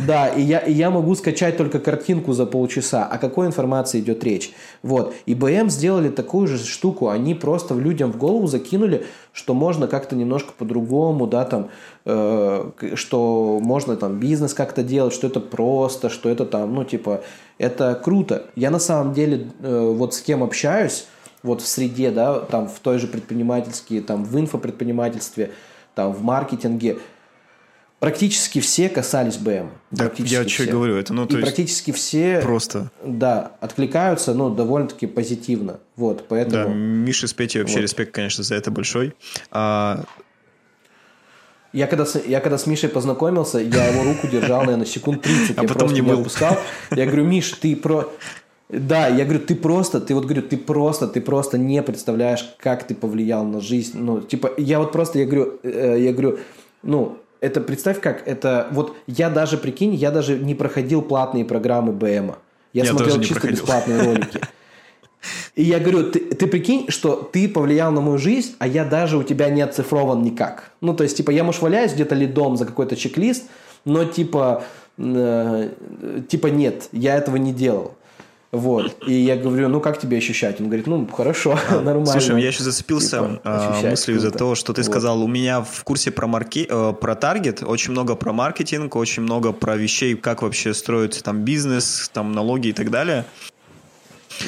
да, и я, и я могу скачать только картинку за полчаса. О какой информации идет речь? Вот. И БМ сделали такую же штуку. Они просто людям в голову закинули, что можно как-то немножко по-другому, да, там, э, что можно там бизнес как-то делать, что это просто, что это там, ну, типа, это круто. Я на самом деле э, вот с кем общаюсь, вот в среде, да, там в той же предпринимательские, там в инфопредпринимательстве, там в маркетинге, практически все касались БМ. Да, Практически я что и все. говорю, это, ну, И то есть, практически все, просто. да, откликаются, ну, довольно-таки позитивно. Вот, Да, поэтому... Мише с Петей вообще Вот. респект, конечно, за это большой. А, Я когда, с, я когда с Мишей познакомился, я его руку держал, наверное, секунд 30. А я потом не был. отпускал. Я говорю, Миш, ты про... Да, я говорю, ты просто, ты вот говорю, ты просто, ты просто не представляешь, как ты повлиял на жизнь. Ну, типа, я вот просто, я говорю, э, я говорю, ну, это представь как, это вот я даже, прикинь, я даже не проходил платные программы БМа. Я, Я смотрел чисто проходил. бесплатные ролики. И я говорю, ты, ты прикинь, что ты повлиял на мою жизнь, а я даже у тебя не оцифрован никак. Ну, то есть, типа, я, может, валяюсь где-то лидом за какой-то чек-лист, но, типа, э, типа, нет, я этого не делал. Вот. И я говорю, ну, как тебе ощущать? Он говорит, ну, хорошо, нормально. Слушай, я еще зацепился Типа, а, мыслью за то, что ты Вот. сказал. У меня в курсе про, марки... э, про таргет очень много про маркетинг, очень много про вещей, как вообще строится там бизнес, там налоги и так далее.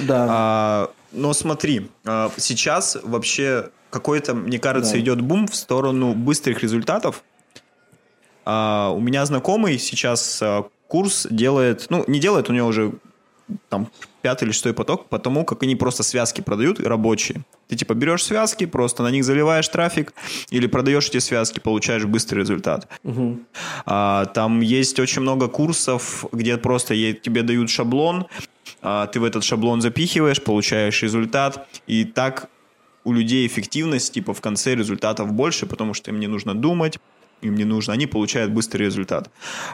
Да. А, но смотри, а, сейчас вообще какой-то, мне кажется, Да. идет бум в сторону быстрых результатов. А, у меня знакомый сейчас а, курс делает, ну, не делает, у него уже там пятый или шестой поток, потому как они просто связки продают рабочие. Ты типа берешь связки, просто на них заливаешь трафик, или продаешь эти связки, получаешь быстрый результат. Мгм. А, Там есть очень много курсов, где просто тебе дают шаблон, а, ты в этот шаблон запихиваешь, получаешь результат, и так у людей эффективность типа в конце результатов больше, потому что им не нужно думать, им не нужно, они получают быстрый результат.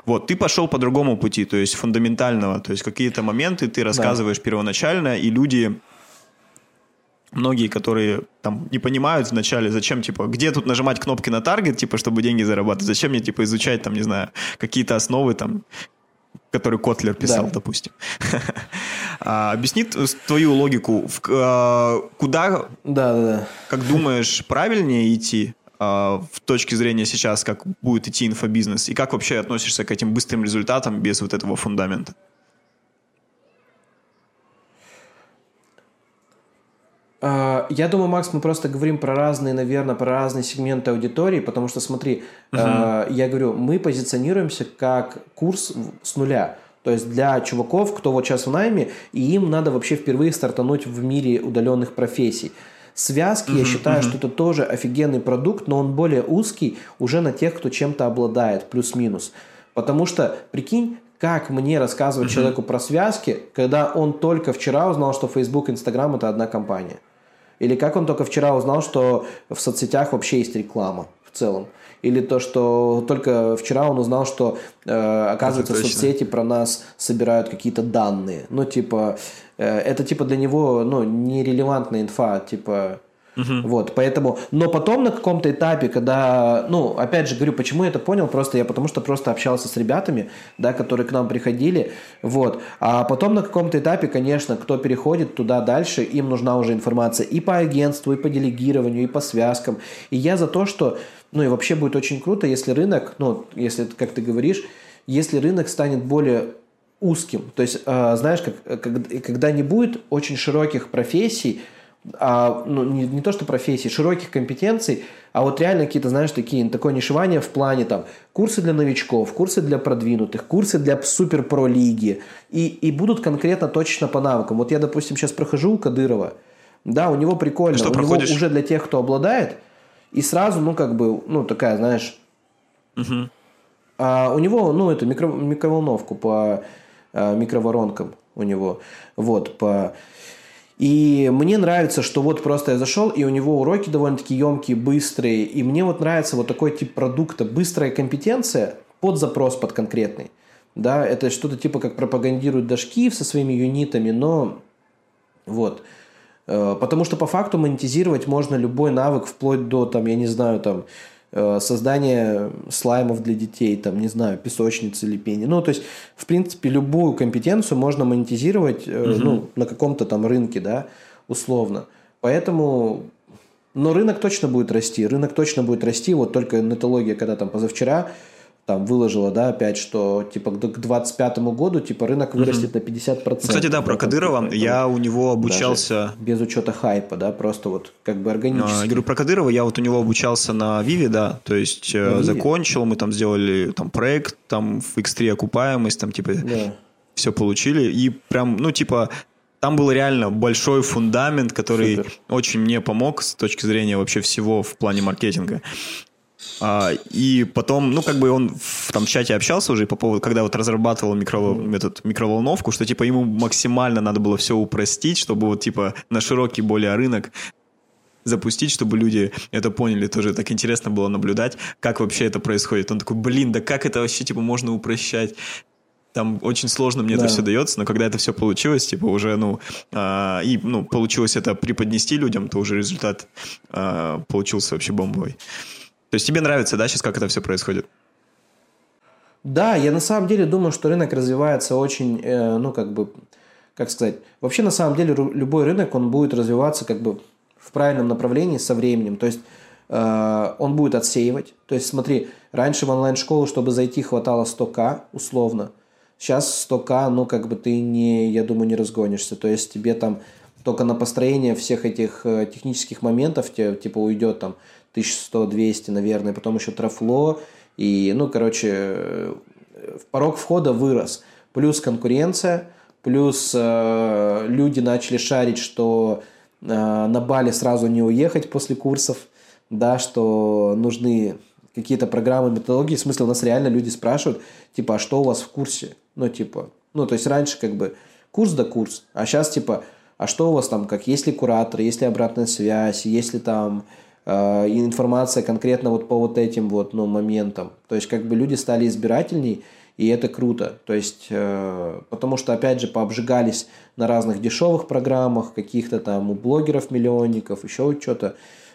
Вот, ты пошел по другому пути, то есть фундаментального, то есть какие-то моменты ты рассказываешь первоначально, и люди многие, которые там не понимают вначале, зачем, типа, где тут нажимать кнопки на таргет, типа, чтобы деньги зарабатывать, зачем мне, типа, изучать, там, не знаю, какие-то основы, там, которые Котлер писал, Да. допустим. А, Объясни т- твою логику, в а, куда, Да, да, да. как думаешь, правильнее идти в точке зрения сейчас, как будет идти инфобизнес, и как вообще относишься к этим быстрым результатам без вот этого фундамента? А, Я думаю, Макс, мы просто говорим про разные, наверное, про разные сегменты аудитории, потому что, смотри, а, я говорю, мы позиционируемся как курс с нуля. То есть для чуваков, кто вот сейчас в найме, и им надо вообще впервые стартануть в мире удаленных профессий. Связки, я считаю, что это тоже офигенный продукт, но он более узкий уже на тех, кто чем-то обладает, плюс-минус. Потому что, прикинь, как мне рассказывать человеку про связки, когда он только вчера узнал, что Facebook, Instagram это одна компания. Или как он только вчера узнал, что в соцсетях вообще есть реклама в целом. Или то, что только вчера он узнал, что, э, оказывается, соцсети про нас собирают какие-то данные. Ну, типа, это типа для него, ну, нерелевантная инфа, типа... Вот, поэтому, но потом на каком-то этапе, когда, ну, опять же говорю, почему я это понял, просто я потому что просто общался с ребятами, да, которые к нам приходили, вот, а потом на каком-то этапе, конечно, кто переходит туда дальше, им нужна уже информация и по агентству, и по делегированию, и по связкам, и я за то, что, ну, и вообще будет очень круто, если рынок, ну, если, как ты говоришь, если рынок станет более узким. То есть, э, знаешь, как, когда не будет очень широких профессий, а, ну, не, не то что профессий, широких компетенций, а вот реально какие-то, знаешь, такие, такое нишевание в плане там курсы для новичков, курсы для продвинутых, курсы для супер-про лиги, и, и будут конкретно точно по навыкам. Вот я, допустим, сейчас прохожу у Кадырова, да, у него прикольно, Что у проходишь? него уже для тех, кто обладает, и сразу, ну, как бы, ну, такая, знаешь, а у него, ну, это микро, микроволновку по а, микроворонкам у него. Вот, по... И мне нравится, что вот просто я зашел, и у него уроки довольно-таки емкие, быстрые. И мне вот нравится вот такой тип продукта. Быстрая компетенция под запрос, под конкретный. Да, это что-то типа как пропагандирует Дашкиев со своими юнитами, но вот. Э, Потому что по факту монетизировать можно любой навык вплоть до, там, я не знаю, там, э, создания слаймов для детей, там, не знаю, песочницы, лепения. Ну, то есть, в принципе, любую компетенцию можно монетизировать, э, ну, на каком-то там рынке, да, условно. Поэтому, но рынок точно будет расти, рынок точно будет расти, вот только нетология, когда там позавчера там выложила, да, опять, что типа к 2025 году типа рынок вырастет на 50%. Кстати, да, про Кадырова. Поэтому Я у него обучался... без учета хайпа, да, просто вот как бы А, органически. Я говорю про Кадырова, я вот у него обучался на Виве, да, то есть э, Виве? закончил, мы там сделали там проект, там в X3 окупаемость, там типа Да. все получили, и прям, ну типа там был реально большой фундамент, который Супер. очень мне помог с точки зрения вообще всего в плане маркетинга. А, и потом, ну, как бы он в там чате общался уже по поводу, когда вот разрабатывал микро, метод микроволновку, что, типа, ему максимально надо было все упростить, чтобы вот, типа, на широкий более рынок запустить, чтобы люди это поняли. Тоже так интересно было наблюдать, как вообще это происходит. Он такой, блин, да как это вообще, типа, можно упрощать? Там очень сложно мне Да. это все дается, но когда это все получилось, типа уже, ну, а, и, ну, получилось это преподнести людям, то уже результат а, получился вообще бомбовый. То есть тебе нравится, да, сейчас как это все происходит? Да, я на самом деле думаю, что рынок развивается очень, э, ну, как бы, как сказать, вообще на самом деле любой рынок, он будет развиваться как бы в правильном направлении со временем, то есть э, он будет отсеивать, то есть смотри, раньше в онлайн-школу, чтобы зайти, хватало 100к условно, сейчас 100к, ну, как бы ты не, я думаю, не разгонишься, то есть тебе там только на построение всех этих э, технических моментов тебе, типа уйдет там 1100-200, наверное, потом еще трафло, и, ну, короче, э, порог входа вырос. Плюс конкуренция, плюс э, люди начали шарить, что э, на Бали сразу не уехать после курсов, да, что нужны какие-то программы, методологии. В смысле, у нас реально люди спрашивают, типа, а что у вас в курсе? Ну, типа, ну, то есть раньше как бы курс да курс, а сейчас типа, а что у вас там, как, есть ли куратор, есть ли обратная связь, есть ли там информация конкретно вот по вот этим вот, ну, моментам. То есть как бы люди стали избирательней, и это круто. То есть, э, потому что, опять же, пообжигались на разных дешевых программах, каких-то там у блогеров-миллионников, еще что-то.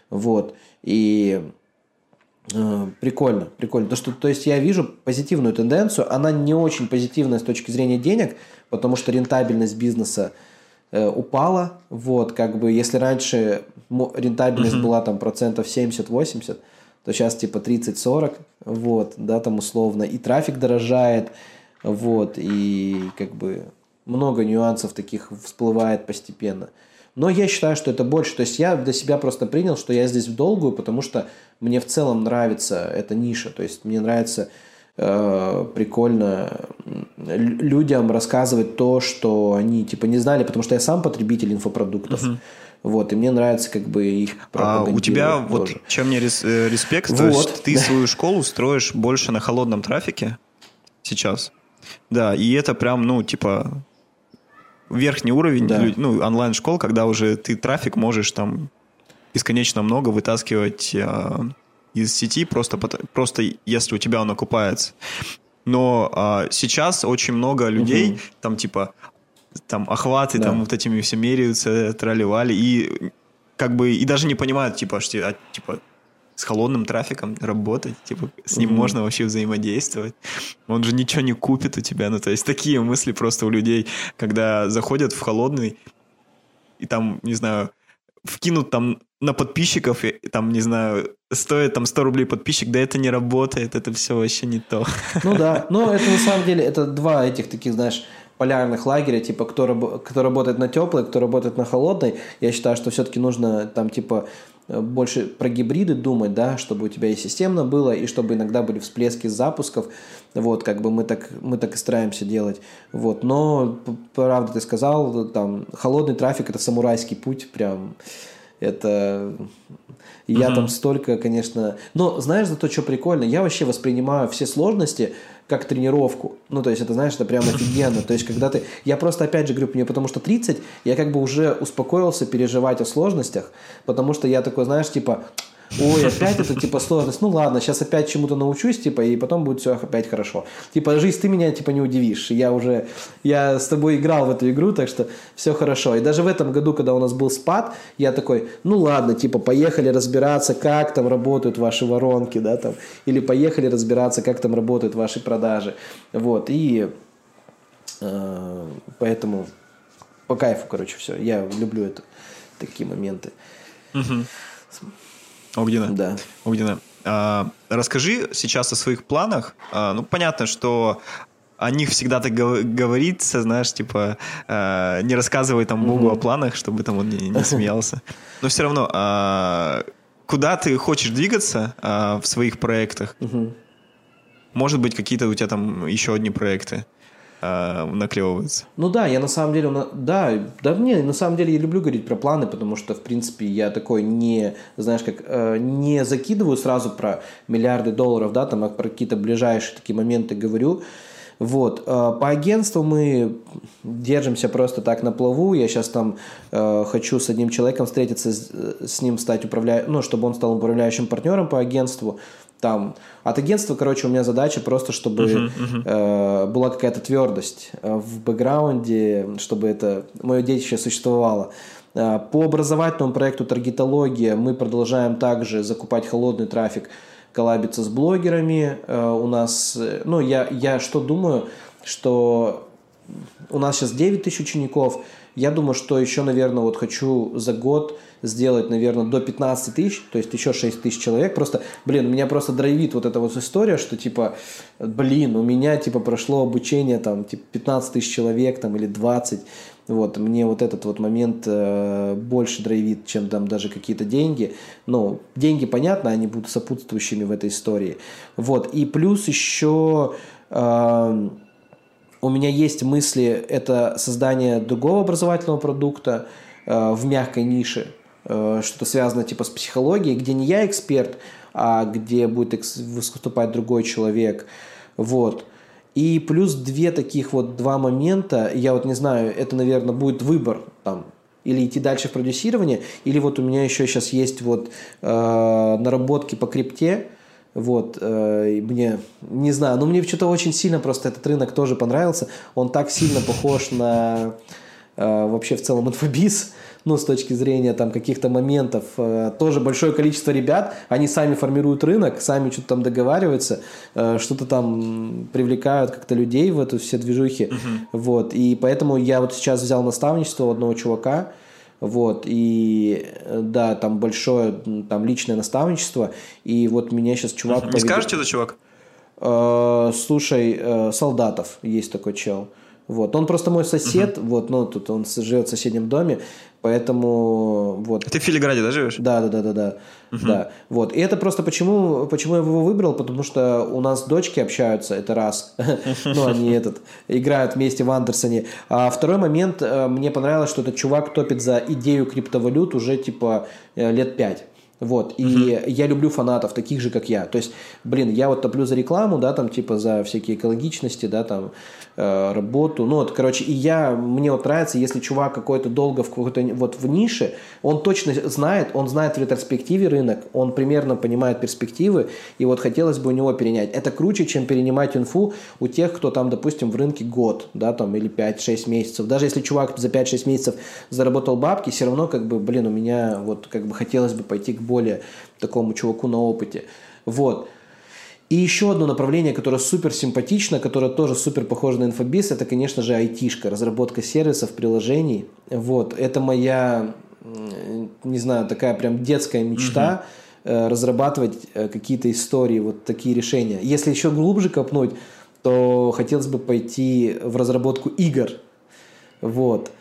Вот. И Э, Прикольно, прикольно. То, что, то есть я вижу позитивную тенденцию. Она не очень позитивная с точки зрения денег, потому что рентабельность бизнеса упала. Вот, как бы, если раньше рентабельность была там процентов 70-80, то сейчас типа 30-40, вот, да, там условно. И трафик дорожает, вот, и как бы много нюансов таких всплывает постепенно. Но я считаю, что это больше. То есть я для себя просто принял, что я здесь в долгую, потому что мне в целом нравится эта ниша. То есть мне нравится э, прикольно людям рассказывать то, что они типа не знали, потому что я сам потребитель инфопродуктов. Вот, и мне нравится как бы их А у тебя пропагандировать вот тоже. чем мне э, респект, то Вот, есть ты свою школу строишь больше на холодном трафике сейчас. Да, и это прям, ну, типа верхний уровень Да. лю- ну, онлайн-школ, когда уже ты трафик можешь там бесконечно много вытаскивать а, из сети, просто, просто если у тебя он окупается. Но а, сейчас очень много людей, Мгм. там типа там охваты, Да. там вот этими все меряются, тролливали, и как бы и даже не понимают, типа, что а, типа с холодным трафиком работать, типа с ним Мгм. можно вообще взаимодействовать. Он же ничего не купит у тебя, ну то есть такие мысли просто у людей, когда заходят в холодный и там, не знаю, вкинут там на подписчиков, и, там, не знаю, стоит там 100 рублей подписчик, да это не работает, это все вообще не то. Ну да, но это на самом деле, это два этих таких, знаешь, полярных лагеря, типа, кто, раб- кто работает на теплой, кто работает на холодной. Я считаю, что все-таки нужно там, типа, э, больше про гибриды думать, да, чтобы у тебя и системно было, и чтобы иногда были всплески запусков. Вот, как бы мы так, мы так и стараемся делать. Вот, но, правда, ты сказал, там, холодный трафик – это самурайский путь, прям, это... Я там столько, конечно... Но знаешь, зато что прикольно? Я вообще воспринимаю все сложности как тренировку. Ну, то есть, это, знаешь, это прям офигенно. То есть, когда ты... Я просто, опять же, говорю, мне потому что 30, я как бы уже успокоился переживать о сложностях, потому что я такой, знаешь, типа, ой, опять это, типа, сложность. Ну, ладно, сейчас опять чему-то научусь, типа, и потом будет все опять хорошо. Типа, жизнь, ты меня, типа, не удивишь. Я уже... Я с тобой играл в эту игру, так что все хорошо. И даже в этом году, когда у нас был спад, я такой, ну, ладно, типа, поехали разбираться, как там работают ваши воронки, да, там. Или поехали разбираться, как там работают ваши продажи. Вот, и... э, поэтому по кайфу, короче, все. Я люблю это, такие моменты. Огненно. Да. Огненно. А, расскажи сейчас о своих планах. А, ну, понятно, что о них всегда так гов- говорится, знаешь, типа, а, не рассказывай там Богу о планах, чтобы там он не, не смеялся. Но все равно, а, куда ты хочешь двигаться а, в своих проектах? Мгм. Может быть, какие-то у тебя там еще одни проекты? Э, наклевываются. Ну да, я на самом деле, да, да мне на самом деле я люблю говорить про планы, потому что, в принципе, я такой не, знаешь, как, э, не закидываю сразу про миллиарды долларов, да, там, а про какие-то ближайшие такие моменты говорю. Вот. Э, По агентству мы держимся просто так на плаву. Я сейчас там э, хочу с одним человеком встретиться, с, с ним стать управля... ну, чтобы он стал управляющим партнером по агентству. Там от агентства, короче, у меня задача просто, чтобы э, была какая-то твердость э, в бэкграунде, чтобы это мое детище существовало. Э, По образовательному проекту «Таргетология» мы продолжаем также закупать холодный трафик, коллабиться с блогерами. Э, У нас, э, ну, я, я что думаю, что у нас сейчас 9 тысяч учеников. Я думаю, что еще, наверное, вот хочу за год сделать, наверное, до 15 тысяч, то есть еще 6 тысяч человек. Просто, блин, меня просто драйвит вот эта вот история, что типа, блин, у меня типа прошло обучение там типа 15 тысяч человек там или 20. Вот, мне вот этот вот момент э, больше драйвит, чем там даже какие-то деньги. Ну, деньги, понятно, они будут сопутствующими в этой истории. Вот, и плюс еще... э, у меня есть мысли, это создание другого образовательного продукта э, в мягкой нише, что-то связано типа с психологией, где не я эксперт, а где будет выступать другой человек. Вот. И плюс две таких вот два момента, я вот не знаю, это, наверное, будет выбор там, или идти дальше в продюсирование, или вот у меня еще сейчас есть вот э, наработки по крипте, вот, э, мне, не знаю, но мне что-то очень сильно просто этот рынок тоже понравился. Он так сильно похож на э, вообще в целом инфобиз, ну, с точки зрения там каких-то моментов. Э, тоже большое количество ребят, они сами формируют рынок, сами что-то там договариваются, э, что-то там привлекают как-то людей в эту все движухи. Вот, и поэтому я вот сейчас взял наставничество у одного чувака, вот, и э, да, там большое там личное наставничество, и вот меня сейчас чувак... Не поведет- скажете это, чувак? Слушай, Солдатов есть такой чел. Вот. Он просто мой сосед, вот, ну, тут он живет в соседнем доме, поэтому вот. Ты в Филиграде, да, живешь? Да, да, да, да, да. Да. Вот. И это просто почему, почему я его выбрал, потому что у нас дочки общаются, это раз. Ну, они этот, играют вместе в Андерсоне. А второй момент, э, мне понравилось, что этот чувак топит за идею криптовалют уже типа э, лет пять. Вот, и я люблю фанатов, таких же, как я. То есть, блин, я вот топлю за рекламу, да, там, типа, за всякие экологичности, да, там, э, работу. Ну, вот, короче, и я, мне вот нравится, если чувак какой-то долго в какой-то, вот в нише, он точно знает, он знает в ретроспективе рынок, он примерно понимает перспективы, и вот хотелось бы у него перенять. Это круче, чем перенимать инфу у тех, кто там, допустим, в рынке год, да, там, или 5-6 месяцев. Даже если чувак за 5-6 месяцев заработал бабки, все равно, как бы, блин, у меня вот, как бы, хотелось бы пойти к более такому чуваку на опыте. Вот. И еще одно направление, которое супер симпатично, которое тоже супер похоже на инфобиз, это, конечно же, айтишка, разработка сервисов, приложений. Вот. Это моя, не знаю, такая прям детская мечта э, разрабатывать э, какие-то истории, вот такие решения. Если еще глубже копнуть, то хотелось бы пойти в разработку игр. Вот.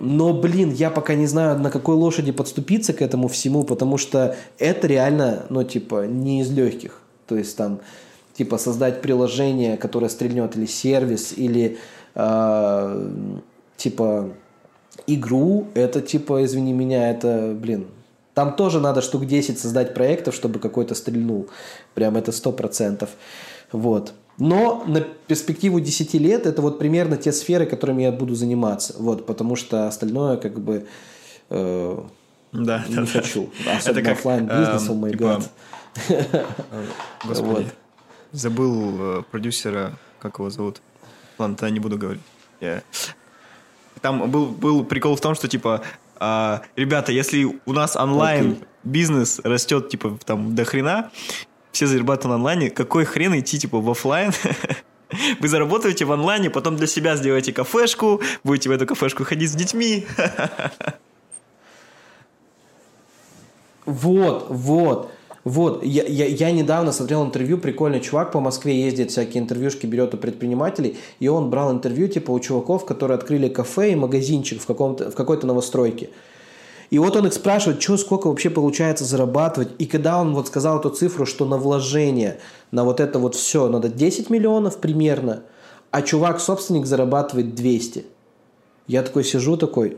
Но, блин, я пока не знаю, на какой лошади подступиться к этому всему, потому что это реально, ну, типа, не из легких. То есть там, типа, создать приложение, которое стрельнет, или сервис, или, э, типа, игру, это, типа, извини меня, это, блин, там тоже надо штук 10 создать проектов, чтобы какой-то стрельнул. Прям это 100%. Вот. Но на перспективу 10 лет это вот примерно те сферы, которыми я буду заниматься. Вот, потому что остальное как бы э, Да, не да, да. хочу. Особенно Это как, оффлайн бизнес, о эм, май типа, гад. Господи. Вот. Забыл э, продюсера, как его зовут. Ладно, тогда не буду говорить. Там был, был прикол в том, что типа, а, ребята, если у нас онлайн Окей. бизнес растет типа там до хрена, все зарабатывают на онлайне, какой хрен идти типа в офлайн? Вы заработаете в онлайне, потом для себя сделаете кафешку, будете в эту кафешку ходить с детьми. Вот, вот. Вот, я, я, я недавно смотрел интервью, прикольный чувак по Москве ездит, всякие интервьюшки берет у предпринимателей, и он брал интервью типа у чуваков, которые открыли кафе и магазинчик в, каком-то, в какой-то новостройке. И вот он их спрашивает, что, сколько вообще получается зарабатывать. И когда он вот сказал эту цифру, что на вложение, на вот это вот все надо 10 миллионов примерно, а чувак-собственник зарабатывает 200. Я такой сижу такой,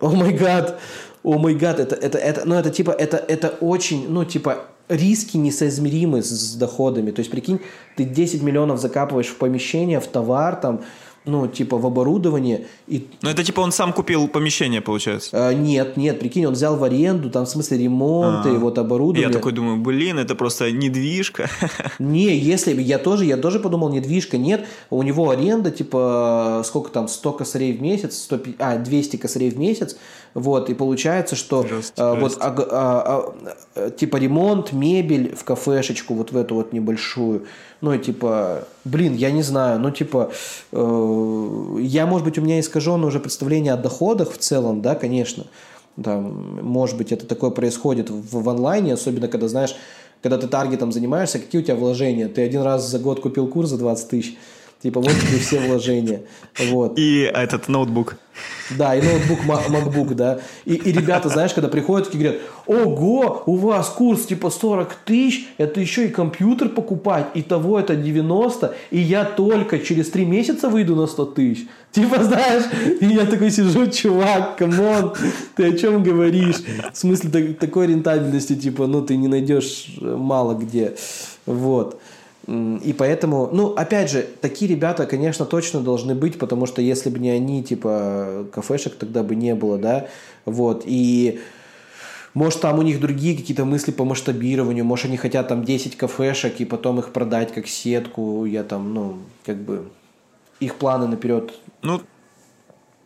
о май гад, о май гад, это, это, это, ну это типа, это, это очень, ну типа, риски несоизмеримы с, с доходами. То есть, прикинь, ты 10 миллионов закапываешь в помещение, в товар, там, ну, типа, в оборудование, и Ну, это типа он сам купил помещение, получается. а, нет, нет, прикинь, он взял в аренду, там, в смысле, ремонт и А. вот оборудование. Я такой думаю, блин, это просто недвижка. Не, если я тоже, я тоже подумал, недвижка, нет, у него аренда, типа, сколько там, 100 косарей в месяц, 100, пи- а, 200 косарей в месяц, вот, и получается, что Здрасте, а, вот, здрасте. аг- а, а, типа, ремонт, мебель в кафешечку, вот в эту вот небольшую, ну, и типа, блин, я не знаю, ну, типа, э, я, может быть, у меня искаженное уже представление о доходах в целом, да, конечно, там, может быть, это такое происходит в, в онлайне, особенно когда, знаешь, когда ты таргетом занимаешься, какие у тебя вложения? Ты один раз за год купил курс за 20 тысяч, типа вот тебе все вложения, вот. И этот ноутбук. Да, и ноутбук, ма- MacBook, да. И, и ребята, знаешь, когда приходят, такие говорят, ого, у вас курс типа 40 тысяч, это еще и компьютер покупать, итого это 90, и я только через 3 месяца выйду на 100 тысяч. Типа, знаешь, и я такой сижу, чувак, come on, ты о чем говоришь? В смысле так- такой рентабельности, типа, ну, ты не найдешь э, мало где. Вот. И поэтому, ну, опять же, такие ребята, конечно, точно должны быть, потому что если бы не они, типа, кафешек тогда бы не было, да, вот, и может там у них другие какие-то мысли по масштабированию, может они хотят там 10 кафешек и потом их продать как сетку, я там, ну, как бы, их планы наперед, Ну,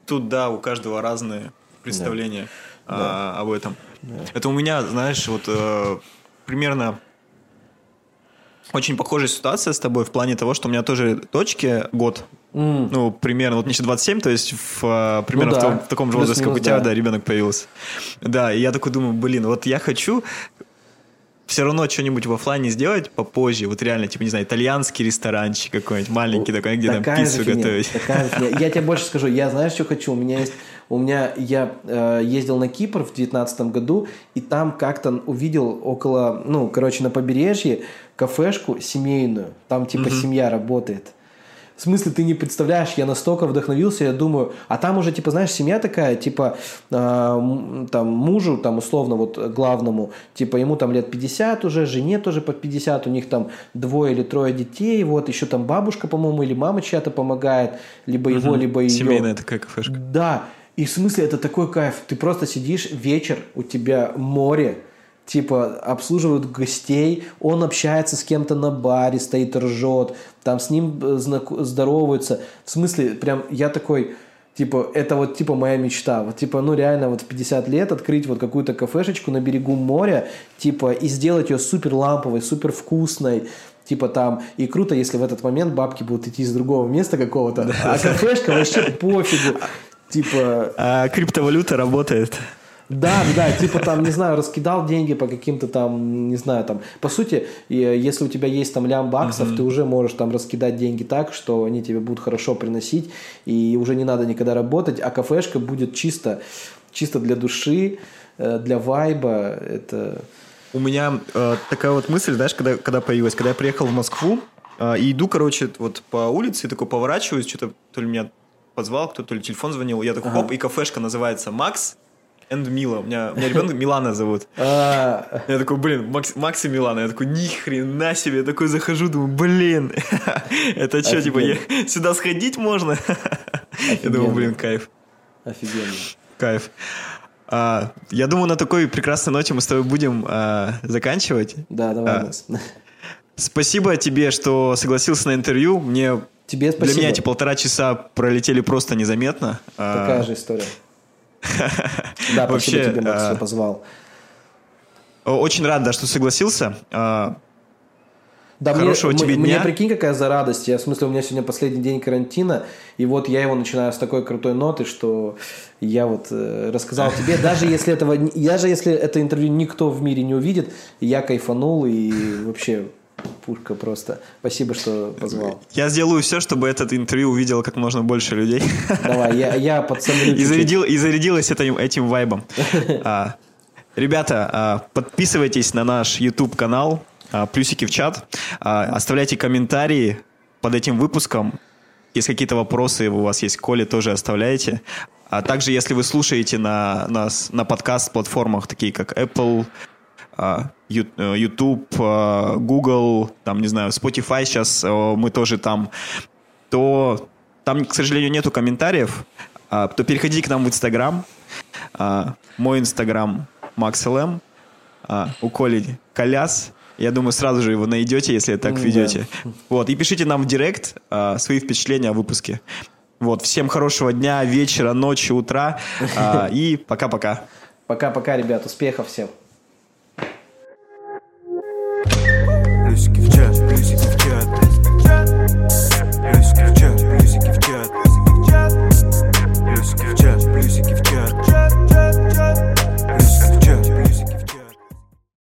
тут, да, у каждого разные представления а, об этом. Это у меня, знаешь, вот э, примерно очень похожая ситуация с тобой в плане того, что у меня тоже точки год. Ну, примерно, вот мне сейчас 27, то есть в, а, примерно Ну в, да. том- в таком же возрасте, как у тебя, да. да, ребенок появился. Да, и я такой думаю, блин, вот я хочу все равно что-нибудь в оффлайне сделать попозже. Вот реально, типа, не знаю, итальянский ресторанчик какой-нибудь, маленький такой, где там Такая же пиццу фигня, готовить. такая фигня. Я тебе больше скажу, я знаешь, что хочу? У меня есть, у меня, я э, ездил на Кипр в 2019 году, и там как-то увидел около, ну, короче, на побережье кафешку семейную, там типа семья работает. В смысле, ты не представляешь, я настолько вдохновился, я думаю, а там уже, типа, знаешь, семья такая, типа, э, там, мужу, там, условно, вот, главному, типа, ему там лет 50 уже, жене тоже под 50, у них там двое или трое детей, вот, еще там бабушка, по-моему, или мама чья-то помогает, либо его, либо ее. Семейная такая кафешка. Да, и в смысле это такой кайф. Ты просто сидишь вечер, у тебя море, типа обслуживают гостей, он общается с кем-то на баре, стоит ржет, там с ним э, здороваются. В смысле, прям я такой, типа, это вот типа моя мечта. Вот типа, ну реально вот в 50 лет открыть вот какую-то кафешечку на берегу моря, типа, и сделать ее супер ламповой, супер вкусной, Типа там, и круто, если в этот момент бабки будут идти из другого места какого-то, а кафешка вообще пофигу. Типа, А криптовалюта работает. да, да, типа там, не знаю, раскидал деньги по каким-то там, не знаю, там, по сути, и, если у тебя есть там лям баксов, ты уже можешь там раскидать деньги так, что они тебе будут хорошо приносить, и уже не надо никогда работать, а кафешка будет чисто, чисто для души, э, для вайба, это... У меня э, такая вот мысль, знаешь, когда, когда появилась, когда я приехал в Москву, э, и иду, короче, вот по улице, и такой поворачиваюсь, что-то то ли меня позвал, кто то ли телефон звонил, я такой, хоп, и кафешка называется Макс энд Мила. У меня, у меня ребенка Милана зовут. А, Я такой, блин, Макс, Макс и Милана. Я такой, ни хрена себе. Я такой захожу, думаю, блин, это что, типа, я- сюда сходить можно? Я думаю, блин, кайф. офигенно. Кайф. А, я думаю, на такой прекрасной ноте мы с тобой будем а, заканчивать. Да, давай, А. Спасибо тебе, что согласился на интервью. Мне Тебе спасибо. для меня эти полтора часа пролетели просто незаметно. А, Такая же история. Да, Вообще, тебе, Макс, а, позвал. Очень рад, да, что согласился. А, Да, Хорошего мне, тебе м- мне дня. прикинь, какая за радость. Я, в смысле, у меня сегодня последний день карантина, и вот я его начинаю с такой крутой ноты, что я вот э, рассказал тебе, даже если этого, даже если это интервью никто в мире не увидит, я кайфанул и вообще пушка просто. Спасибо, что позвал. Я сделаю все, чтобы этот интервью увидело как можно больше людей. Давай, я, я подсомлю И, зарядил, и зарядилась этим, этим вайбом. А, ребята, а, подписывайтесь на наш YouTube канал, а, плюсики в чат, а, оставляйте комментарии под этим выпуском. Если какие-то вопросы у вас есть Коле, тоже оставляйте. А также, если вы слушаете на нас на подкаст-платформах, такие как Apple, YouTube, а, Google, там, не знаю, Spotify сейчас, э, мы тоже там, то там, к сожалению, нету комментариев, а, то переходите к нам в Инстаграм. А, Мой Инстаграм MaxLM, а, у Коли Коляс. Я думаю, сразу же его найдете, если так Да. ведете. Вот, и пишите нам в директ а, свои впечатления о выпуске. Вот, всем хорошего дня, вечера, ночи, утра. а, И пока-пока. Пока-пока, ребят, успехов всем.